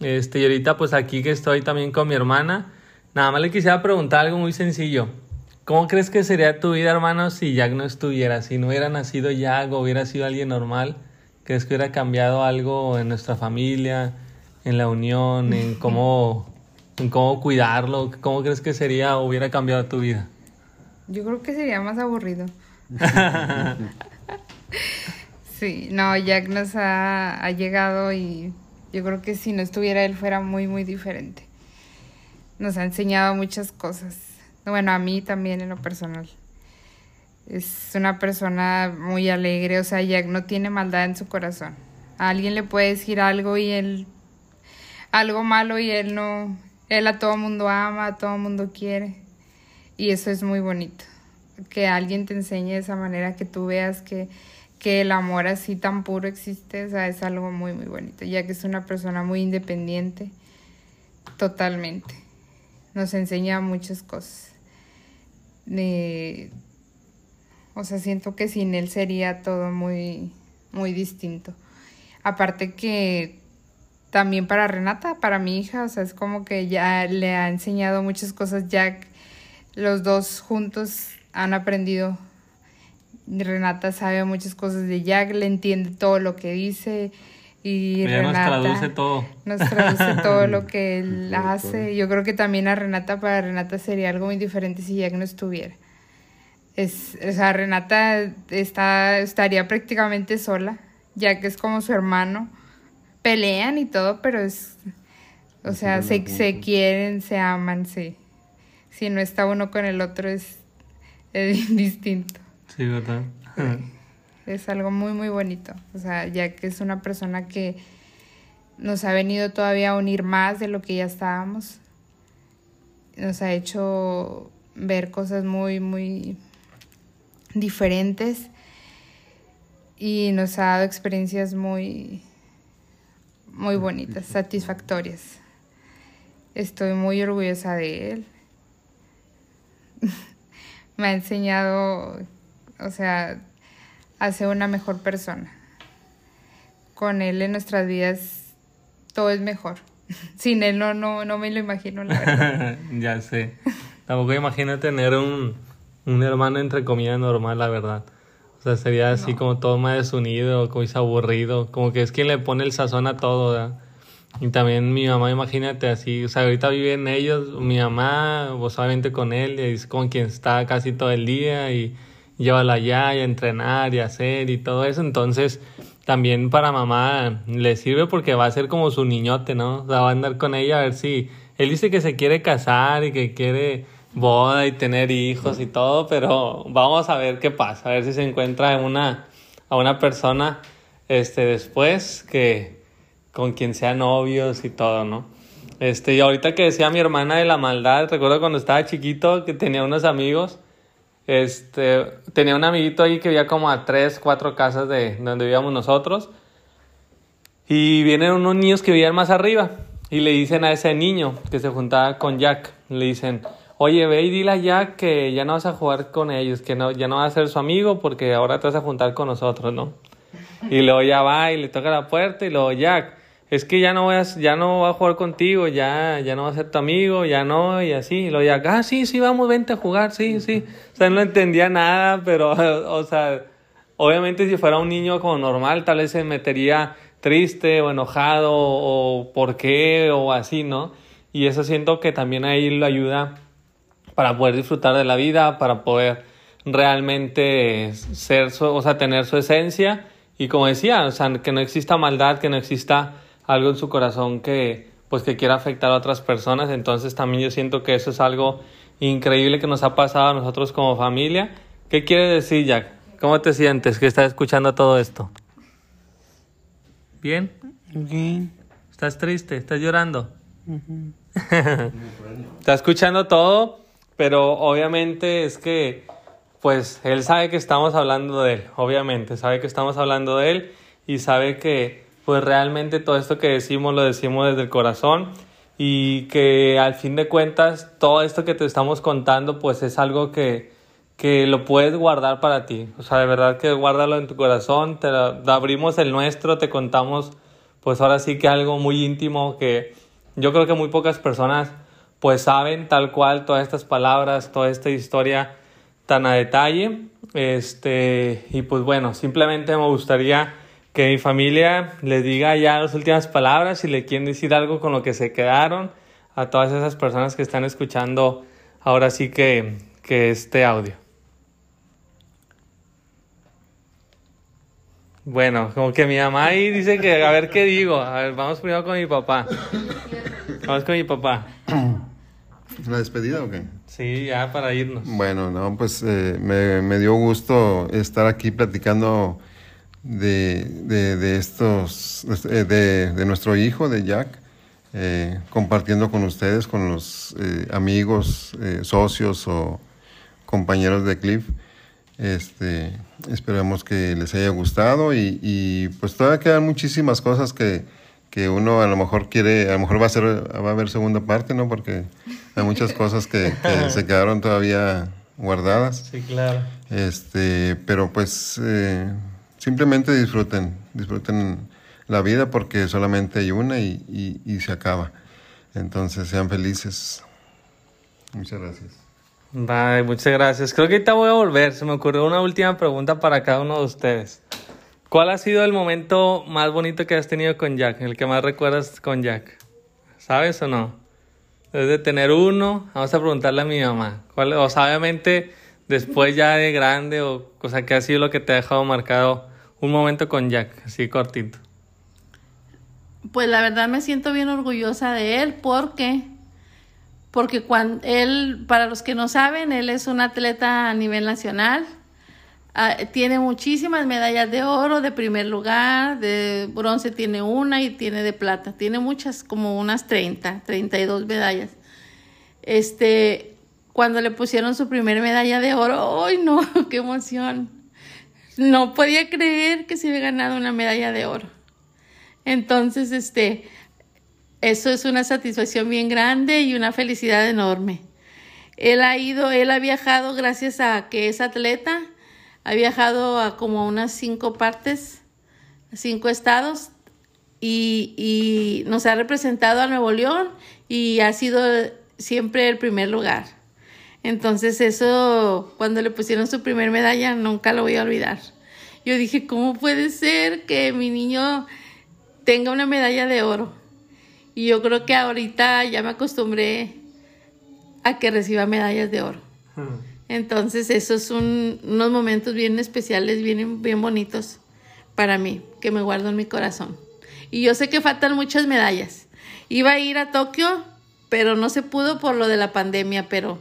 Este, y ahorita pues aquí que estoy también con mi hermana, nada más le quisiera preguntar algo muy sencillo. ¿Cómo crees que sería tu vida, hermano, si Jack no estuviera? Si no hubiera nacido Jack o hubiera sido alguien normal, ¿crees que hubiera cambiado algo en nuestra familia, en la unión, en cómo, en cómo cuidarlo? ¿Cómo crees que sería o hubiera cambiado tu vida? Yo creo que sería más aburrido. sí, no, Jack nos ha, ha llegado y yo creo que si no estuviera él fuera muy, muy diferente. Nos ha enseñado muchas cosas. Bueno, a mí también en lo personal. Es una persona muy alegre, o sea, Jack no tiene maldad en su corazón. A alguien le puede decir algo y él algo malo y él no él a todo mundo ama, a todo mundo quiere. Y eso es muy bonito. Que alguien te enseñe de esa manera que tú veas que que el amor así tan puro existe, o sea, es algo muy, muy bonito, ya que es una persona muy independiente, totalmente. Nos enseña muchas cosas. O sea, siento que sin él sería todo muy, muy distinto. Aparte que también para Renata, para mi hija, o sea, es como que ya le ha enseñado muchas cosas, ya los dos juntos han aprendido Renata sabe muchas cosas de Jack, le entiende todo lo que dice y Renata nos traduce todo. Nos traduce todo lo que él hace. Yo creo que también a Renata, para Renata sería algo muy diferente si Jack no estuviera. Es, o sea, Renata está, estaría prácticamente sola, ya que es como su hermano. Pelean y todo, pero es, o sea, se, se quieren, se aman, sí. Si no está uno con el otro es, es distinto. Sí, ¿verdad? Es algo muy, muy bonito. O sea, ya que es una persona que nos ha venido todavía a unir más de lo que ya estábamos. Nos ha hecho ver cosas muy, muy diferentes y nos ha dado experiencias muy, muy bonitas, satisfactorias. Estoy muy orgullosa de él. Me ha enseñado o sea, hace una mejor persona. Con él en nuestras vidas todo es mejor. Sin él no, no, no me lo imagino, la verdad. ya sé. Tampoco imagino tener un, un hermano entre comillas normal, la verdad. O sea, sería así como todo más desunido, como aburrido, como que es quien le pone el sazón a todo, ¿verdad? Y también mi mamá, imagínate así, o sea, ahorita viven ellos, mi mamá, pues obviamente con él, es con quien está casi todo el día y llévala allá y entrenar y hacer y todo eso. Entonces, también para mamá le sirve porque va a ser como su niñote, ¿no? O sea, va a andar con ella a ver si. Él dice que se quiere casar y que quiere boda y tener hijos y todo, pero vamos a ver qué pasa, a ver si se encuentra una, a una persona este, después que con quien sean novios y todo, ¿no? Este, y ahorita que decía mi hermana de la maldad, recuerdo cuando estaba chiquito que tenía unos amigos este, tenía un amiguito ahí que vivía como a tres, cuatro casas de donde vivíamos nosotros. Y vienen unos niños que vivían más arriba. Y le dicen a ese niño que se juntaba con Jack, le dicen, oye, ve y dile a Jack que ya no vas a jugar con ellos, que no, ya no vas a ser su amigo porque ahora te vas a juntar con nosotros, ¿no? Y luego ya va y le toca la puerta y luego Jack, es que ya no voy a, ya no voy a jugar contigo, ya, ya no va a ser tu amigo, ya no, y así. Y lo ya, ah, sí, sí, vamos, vente a jugar, sí, sí. O sea, no entendía nada, pero, o sea, obviamente si fuera un niño como normal, tal vez se metería triste o enojado o por qué o así, ¿no? Y eso siento que también ahí lo ayuda para poder disfrutar de la vida, para poder realmente ser, o sea, tener su esencia. Y como decía, o sea, que no exista maldad, que no exista algo en su corazón que pues que quiera afectar a otras personas. Entonces también yo siento que eso es algo increíble que nos ha pasado a nosotros como familia. ¿Qué quiere decir, Jack? ¿Cómo te sientes que estás escuchando todo esto? ¿Bien? Bien. ¿Estás triste? ¿Estás llorando? Está escuchando todo, pero obviamente es que, pues, él sabe que estamos hablando de él, obviamente, sabe que estamos hablando de él y sabe que, pues, realmente todo esto que decimos lo decimos desde el corazón y que al fin de cuentas todo esto que te estamos contando, pues, es algo que, que lo puedes guardar para ti. O sea, de verdad que guárdalo en tu corazón, te abrimos el nuestro, te contamos, pues, ahora sí que algo muy íntimo que yo creo que muy pocas personas pues saben tal cual todas estas palabras, toda esta historia tan a detalle. Este, y pues bueno, simplemente me gustaría que mi familia les diga ya las últimas palabras, si le quieren decir algo con lo que se quedaron, a todas esas personas que están escuchando ahora sí que, que este audio. Bueno, como que mi mamá ahí dice que a ver qué digo. A ver, vamos primero con mi papá. Vamos con mi papá. ¿La despedida o qué? Sí, ya para irnos. Bueno, no, pues eh, me, me, dio gusto estar aquí platicando de, de, de estos, de, de, nuestro hijo, de Jack, eh, compartiendo con ustedes, con los eh, amigos, eh, socios o compañeros de Cliff. Este, esperamos que les haya gustado y, y pues todavía quedan muchísimas cosas que, que uno a lo mejor quiere, a lo mejor va a ser, va a haber segunda parte, ¿no? Porque hay muchas cosas que, que se quedaron todavía guardadas. Sí, claro. Este, pero pues eh, simplemente disfruten, disfruten la vida porque solamente hay una y, y, se acaba. Entonces sean felices. Muchas gracias. Bye, muchas gracias. Creo que ahorita voy a volver. Se me ocurrió una última pregunta para cada uno de ustedes. ¿Cuál ha sido el momento más bonito que has tenido con Jack? El que más recuerdas con Jack. ¿Sabes o no? Desde de tener uno, vamos a preguntarle a mi mamá. ¿Cuál, o sea, obviamente, después ya de grande, o cosa que ha sido lo que te ha dejado marcado un momento con Jack, así cortito. Pues la verdad me siento bien orgullosa de él porque porque cuando él, para los que no saben, él es un atleta a nivel nacional. Uh, tiene muchísimas medallas de oro, de primer lugar, de bronce tiene una y tiene de plata. Tiene muchas, como unas 30, 32 medallas. Este, cuando le pusieron su primer medalla de oro, ¡ay no! ¡Qué emoción! No podía creer que se había ganado una medalla de oro. Entonces, este, eso es una satisfacción bien grande y una felicidad enorme. Él ha ido, él ha viajado gracias a que es atleta, ha viajado a como unas cinco partes, cinco estados y, y nos ha representado a Nuevo León y ha sido siempre el primer lugar. Entonces eso, cuando le pusieron su primer medalla, nunca lo voy a olvidar. Yo dije, ¿cómo puede ser que mi niño tenga una medalla de oro? Y yo creo que ahorita ya me acostumbré a que reciba medallas de oro. Entonces, esos son unos momentos bien especiales, bien, bien bonitos para mí, que me guardo en mi corazón. Y yo sé que faltan muchas medallas. Iba a ir a Tokio, pero no se pudo por lo de la pandemia, pero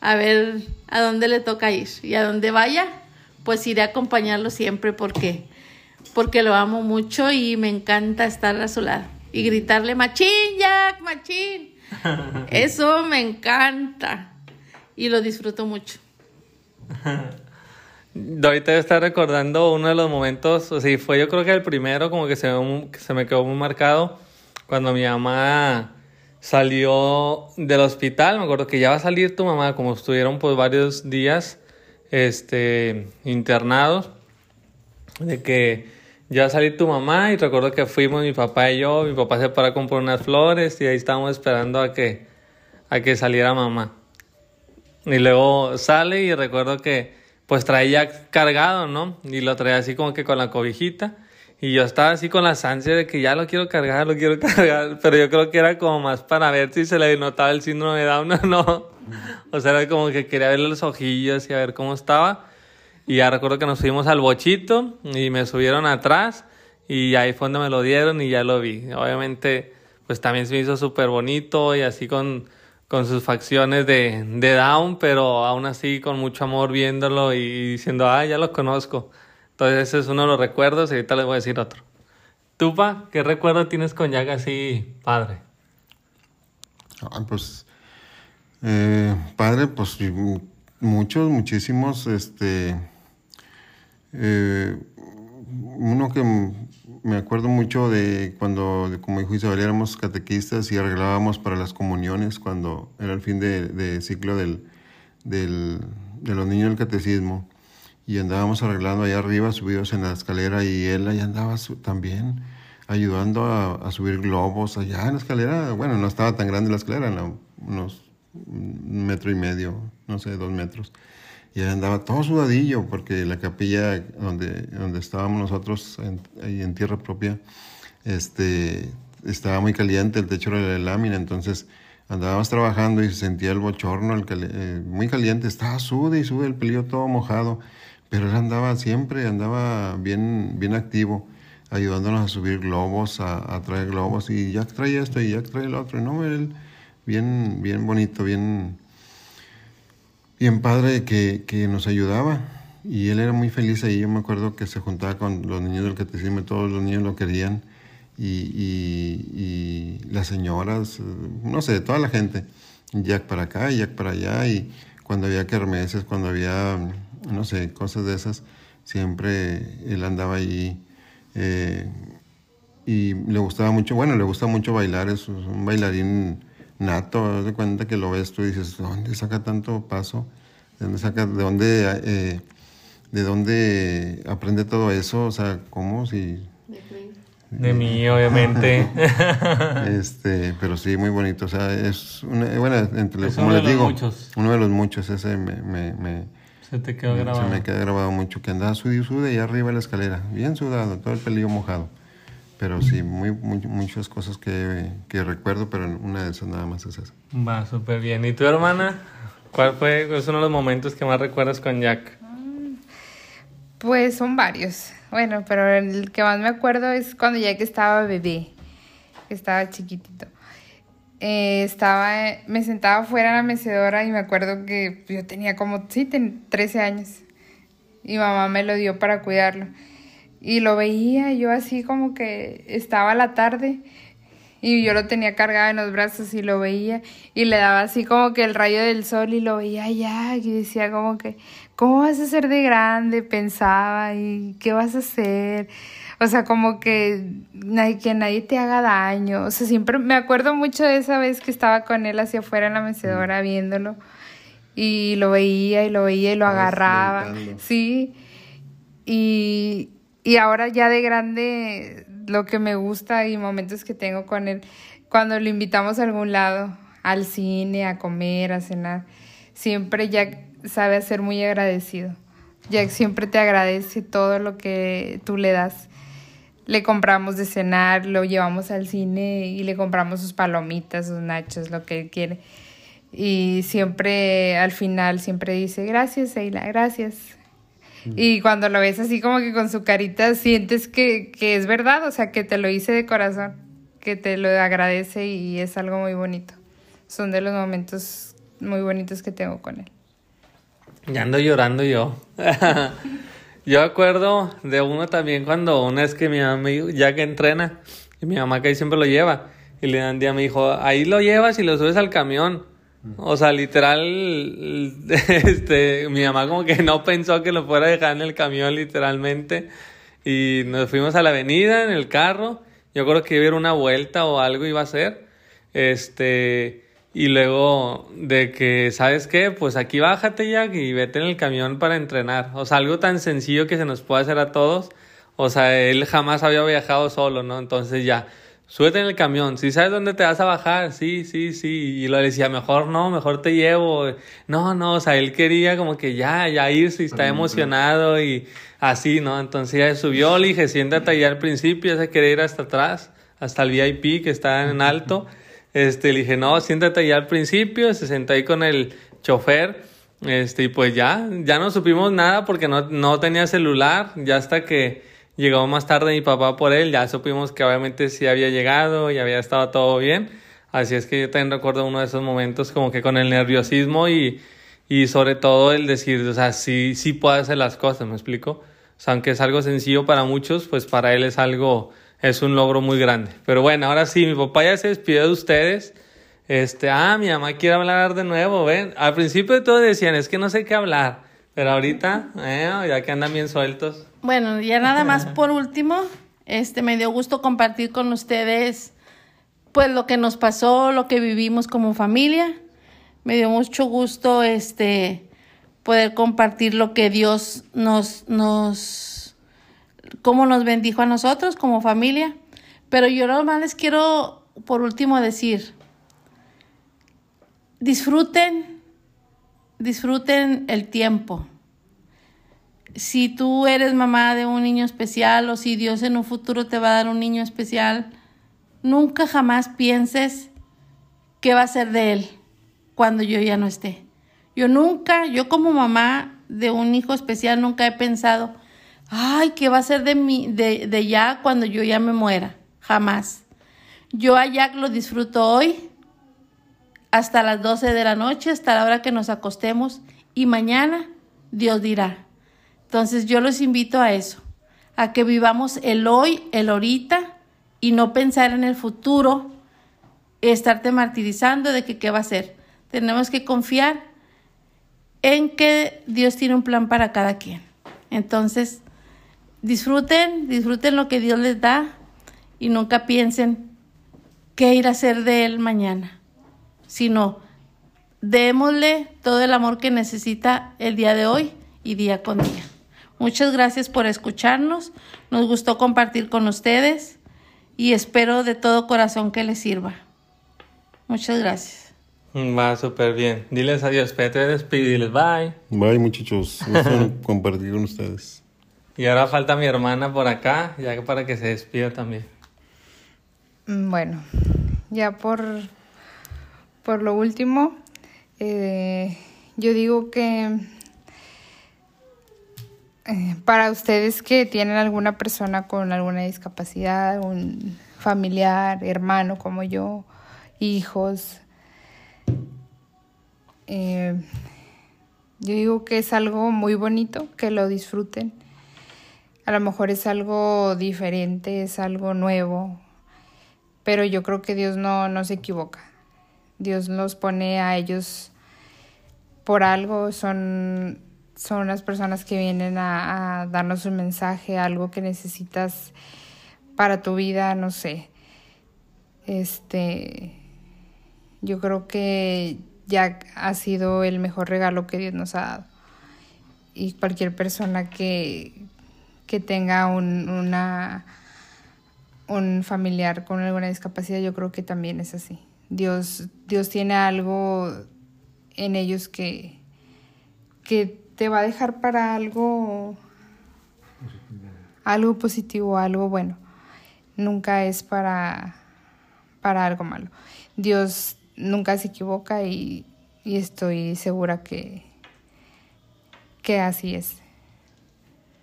a ver a dónde le toca ir. Y a donde vaya, pues iré a acompañarlo siempre porque, porque lo amo mucho y me encanta estar a su lado y gritarle machín, Jack, machín. Eso me encanta y lo disfruto mucho. Ahorita está recordando uno de los momentos, o sea, fue yo creo que el primero como que se, que se me quedó muy marcado cuando mi mamá salió del hospital, me acuerdo que ya va a salir tu mamá, como estuvieron pues varios días este internados, de que ya va a salir tu mamá y recuerdo que fuimos mi papá y yo, mi papá se paró a comprar unas flores y ahí estábamos esperando a que, a que saliera mamá. Y luego sale y recuerdo que pues traía cargado, ¿no? Y lo traía así como que con la cobijita. Y yo estaba así con las ansias de que ya lo quiero cargar, lo quiero cargar. Pero yo creo que era como más para ver si se le notaba el síndrome de Down o no. O sea, era como que quería verle los ojillos y a ver cómo estaba. Y ya recuerdo que nos subimos al bochito y me subieron atrás y ahí fue donde me lo dieron y ya lo vi. Obviamente, pues también se me hizo súper bonito y así con, con sus facciones de, de down, pero aún así con mucho amor viéndolo y diciendo, ah, ya lo conozco. Entonces ese es uno de los recuerdos y ahorita les voy a decir otro. ¿Tú, pa? ¿Qué recuerdo tienes con Jack así, padre? Pues, eh, padre, pues muchos, muchísimos, este, eh, uno que me acuerdo mucho de cuando, como dijo Isabel, éramos catequistas y arreglábamos para las comuniones cuando era el fin de, ciclo del- de los niños del catecismo y andábamos arreglando allá arriba, subidos en la escalera, y él ahí andaba también ayudando a, a subir globos allá en la escalera. Bueno, no estaba tan grande la escalera, era unos un metro y medio, no sé, dos metros. Y él andaba todo sudadillo, porque la capilla donde, donde estábamos nosotros, en, ahí en tierra propia, este, estaba muy caliente, el techo era de lámina, entonces andábamos trabajando y se sentía el bochorno, el cali- eh, muy caliente, estaba sude y sube el pelillo todo mojado, pero él andaba siempre, andaba bien, bien activo, ayudándonos a subir globos, a, traer globos, y Jack trae esto y Jack trae el otro, y no, él bien, bien bonito, bien, bien padre que, que nos ayudaba. Y él era muy feliz ahí. Yo me acuerdo que se juntaba con los niños del catecismo todos los niños lo querían. Y, las señoras, no sé, toda la gente. Jack para acá Jack para allá. Y cuando había kermeses, cuando había, no sé, cosas de esas, siempre él andaba ahí. eh, y le gustaba mucho, bueno, le gusta mucho bailar, es un bailarín nato, haz de cuenta que lo ves tú y dices, ¿de dónde saca tanto paso? ¿De dónde saca, de dónde, eh, de dónde aprende todo eso? O sea, ¿cómo? Si, De mí, obviamente. este, pero sí, muy bonito, o sea, es, una, bueno, entre, Es como uno de les los digo, muchos. uno de los muchos, ese me, me, me, Se te quedó se grabado. me queda grabado mucho, que andaba sude y sude y arriba de la escalera, bien sudado, todo el pelillo mojado. Pero sí, muy, muy- muchas cosas que, que recuerdo, pero una de esas nada más es esa. Va, súper bien. ¿Y tu hermana? ¿Cuál fue es uno de los momentos que más recuerdas con Jack? Pues son varios. Bueno, pero el que más me acuerdo es cuando que estaba bebé, que estaba chiquitito. Eh, estaba, me sentaba fuera en la mecedora y me acuerdo que yo tenía como, sí, ten- 13 años. Y mamá me lo dio para cuidarlo. Y lo veía yo así como que estaba la tarde y yo lo tenía cargado en los brazos y lo veía y le daba así como que el rayo del sol y lo veía allá y decía como que, ¿cómo vas a ser de grande? Pensaba y ¿qué vas a hacer? O sea, como que, nadie, que nadie te haga daño. O sea, siempre me acuerdo mucho de esa vez que estaba con él hacia afuera en la mecedora viéndolo y lo veía y lo veía y lo agarraba. Sí. Y, y ahora ya de grande, lo que me gusta y momentos que tengo con él, cuando lo invitamos a algún lado, al cine, a comer, a cenar, siempre Jack sabe ser muy agradecido. Jack siempre te agradece todo lo que tú le das. Le compramos de cenar, lo llevamos al cine y le compramos sus palomitas, sus nachos, lo que él quiere. Y siempre, al final, siempre dice, gracias, Eila, gracias. Y cuando lo ves así como que con su carita, sientes que, que es verdad, o sea, que te lo hice de corazón, que te lo agradece y es algo muy bonito. Son de los momentos muy bonitos que tengo con él. Ya ando llorando yo. yo acuerdo de uno también cuando una vez que mi mamá ya que entrena, y mi mamá que ahí siempre lo lleva, y le dan día me dijo, ahí lo llevas y lo subes al camión. O sea, literal, este, mi mamá como que no pensó que lo fuera a dejar en el camión literalmente. Y nos fuimos a la avenida en el carro. Yo creo que iba a ir una vuelta o algo iba a hacer. Este, y luego de que, ¿sabes qué? Pues aquí bájate ya y vete en el camión para entrenar. O sea, algo tan sencillo que se nos puede hacer a todos. O sea, él jamás había viajado solo, ¿no? Entonces ya, súbete en el camión. Si sabes dónde te vas a bajar, sí, sí, sí. Y lo decía, mejor no, mejor te llevo. No, no, o sea, él quería como que ya, ya irse y está emocionado y así, ¿no? Entonces ya subió, le dije, siéntate allá al principio, ya se quería ir hasta atrás, hasta el VIP que está en alto. Este, le dije, no, siéntate allá al principio, se sentó ahí con el chofer. Este, y pues ya, ya no supimos nada porque no, no tenía celular, ya hasta que llegó más tarde mi papá por él, ya supimos que obviamente sí había llegado y había estado todo bien. Así es que yo también recuerdo uno de esos momentos como que con el nerviosismo y, y sobre todo el decir, o sea, sí, sí puedo hacer las cosas, ¿me explico? O sea, aunque es algo sencillo para muchos, pues para él es algo es un logro muy grande. Pero bueno, ahora sí, mi papá ya se despidió de ustedes. Este, ah, mi mamá quiere hablar de nuevo, ven. Al principio de todo decían, es que no sé qué hablar. Pero ahorita, eh, ya que andan bien sueltos. Bueno, ya nada más por último, este me dio gusto compartir con ustedes pues lo que nos pasó, lo que vivimos como familia. Me dio mucho gusto este poder compartir lo que Dios nos nos cómo nos bendijo a nosotros como familia. Pero yo nomás les quiero por último decir disfruten disfruten el tiempo. Si tú eres mamá de un niño especial o si Dios en un futuro te va a dar un niño especial, nunca jamás pienses qué va a ser de él cuando yo ya no esté. Yo nunca, yo como mamá de un hijo especial, nunca he pensado, ay, ¿qué va a ser de, mí, de, de cuando yo ya me muera? Jamás. Yo a Jack lo disfruto hoy, hasta las 12 de la noche, hasta la hora que nos acostemos y mañana Dios dirá. Entonces yo los invito a eso, a que vivamos el hoy, el ahorita y no pensar en el futuro, estarte martirizando de que qué va a ser. Tenemos que confiar en que Dios tiene un plan para cada quien. Entonces, disfruten, disfruten lo que Dios les da y nunca piensen qué ir a hacer de Él mañana sino démosle todo el amor que necesita el día de hoy y día con día. Muchas gracias por escucharnos, nos gustó compartir con ustedes y espero de todo corazón que les sirva. Muchas gracias. Va súper bien. Diles adiós, Pepe, despídiles, bye. Bye muchachos, gusto compartir con ustedes. Y ahora falta mi hermana por acá, ya para que se despida también. Bueno, ya por por lo último, eh, yo digo que eh, para ustedes que tienen alguna persona con alguna discapacidad, un familiar, hermano como yo, hijos, eh, yo digo que es algo muy bonito, que lo disfruten. A lo mejor es algo diferente, es algo nuevo, pero yo creo que Dios no, no se equivoca. Dios los pone a ellos por algo, son, son las personas que vienen a, darnos un mensaje, algo que necesitas para tu vida, no sé. Este, yo creo que Jack ha sido el mejor regalo que Dios nos ha dado. Y cualquier persona que, que tenga un, una, un familiar con alguna discapacidad, yo creo que también es así. Dios, Dios tiene algo en ellos que, que te va a dejar para algo, algo positivo, algo bueno. Nunca es para, para algo malo. Dios nunca se equivoca y, y estoy segura que, que así es.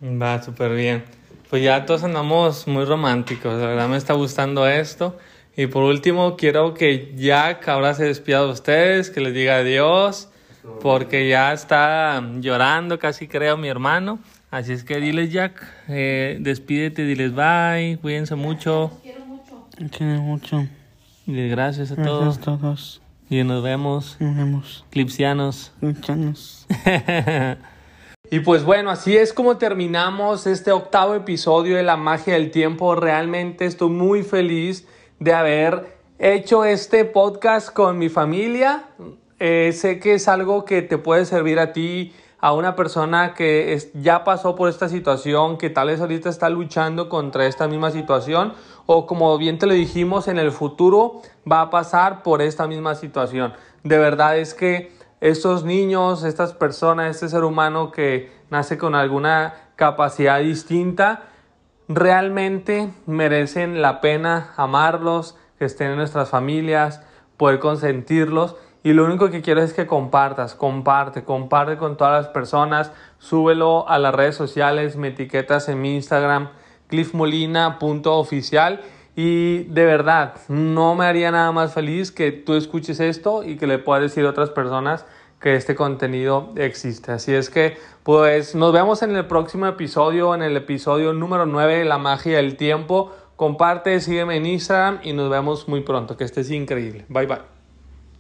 Va súper bien. Pues ya todos andamos muy románticos, la verdad me está gustando esto. Y por último, quiero que Jack ahora se despida de ustedes, que les diga adiós, porque ya está llorando, casi creo, mi hermano. Así es que diles, Jack, eh, despídete, diles bye, cuídense mucho. quiero mucho. Quiero mucho. Y gracias a Gracias todos. a todos. Y nos vemos, Nos vemos. clipsianos. Escuchanos. Y pues bueno, así es como terminamos este octavo episodio de La Magia del Tiempo. Realmente estoy muy feliz de haber hecho este podcast con mi familia. Eh, sé que es algo que te puede servir a ti, a una persona que es- ya pasó por esta situación, que tal vez ahorita está luchando contra esta misma situación, o como bien te lo dijimos, en el futuro va a pasar por esta misma situación. De verdad es que estos niños, estas personas, este ser humano que nace con alguna capacidad distinta, realmente merecen la pena amarlos, que estén en nuestras familias, poder consentirlos. Y lo único que quiero es que compartas, comparte, comparte con todas las personas, súbelo a las redes sociales, me etiquetas en mi Instagram, cliffmolina.oficial. Y de verdad, no me haría nada más feliz que tú escuches esto y que le puedas decir a otras personas que este contenido existe. Así es que, pues, nos vemos en el próximo episodio, en el episodio número 9 de La Magia del Tiempo, comparte, sígueme en Instagram y nos vemos muy pronto. Que estés increíble. Bye bye.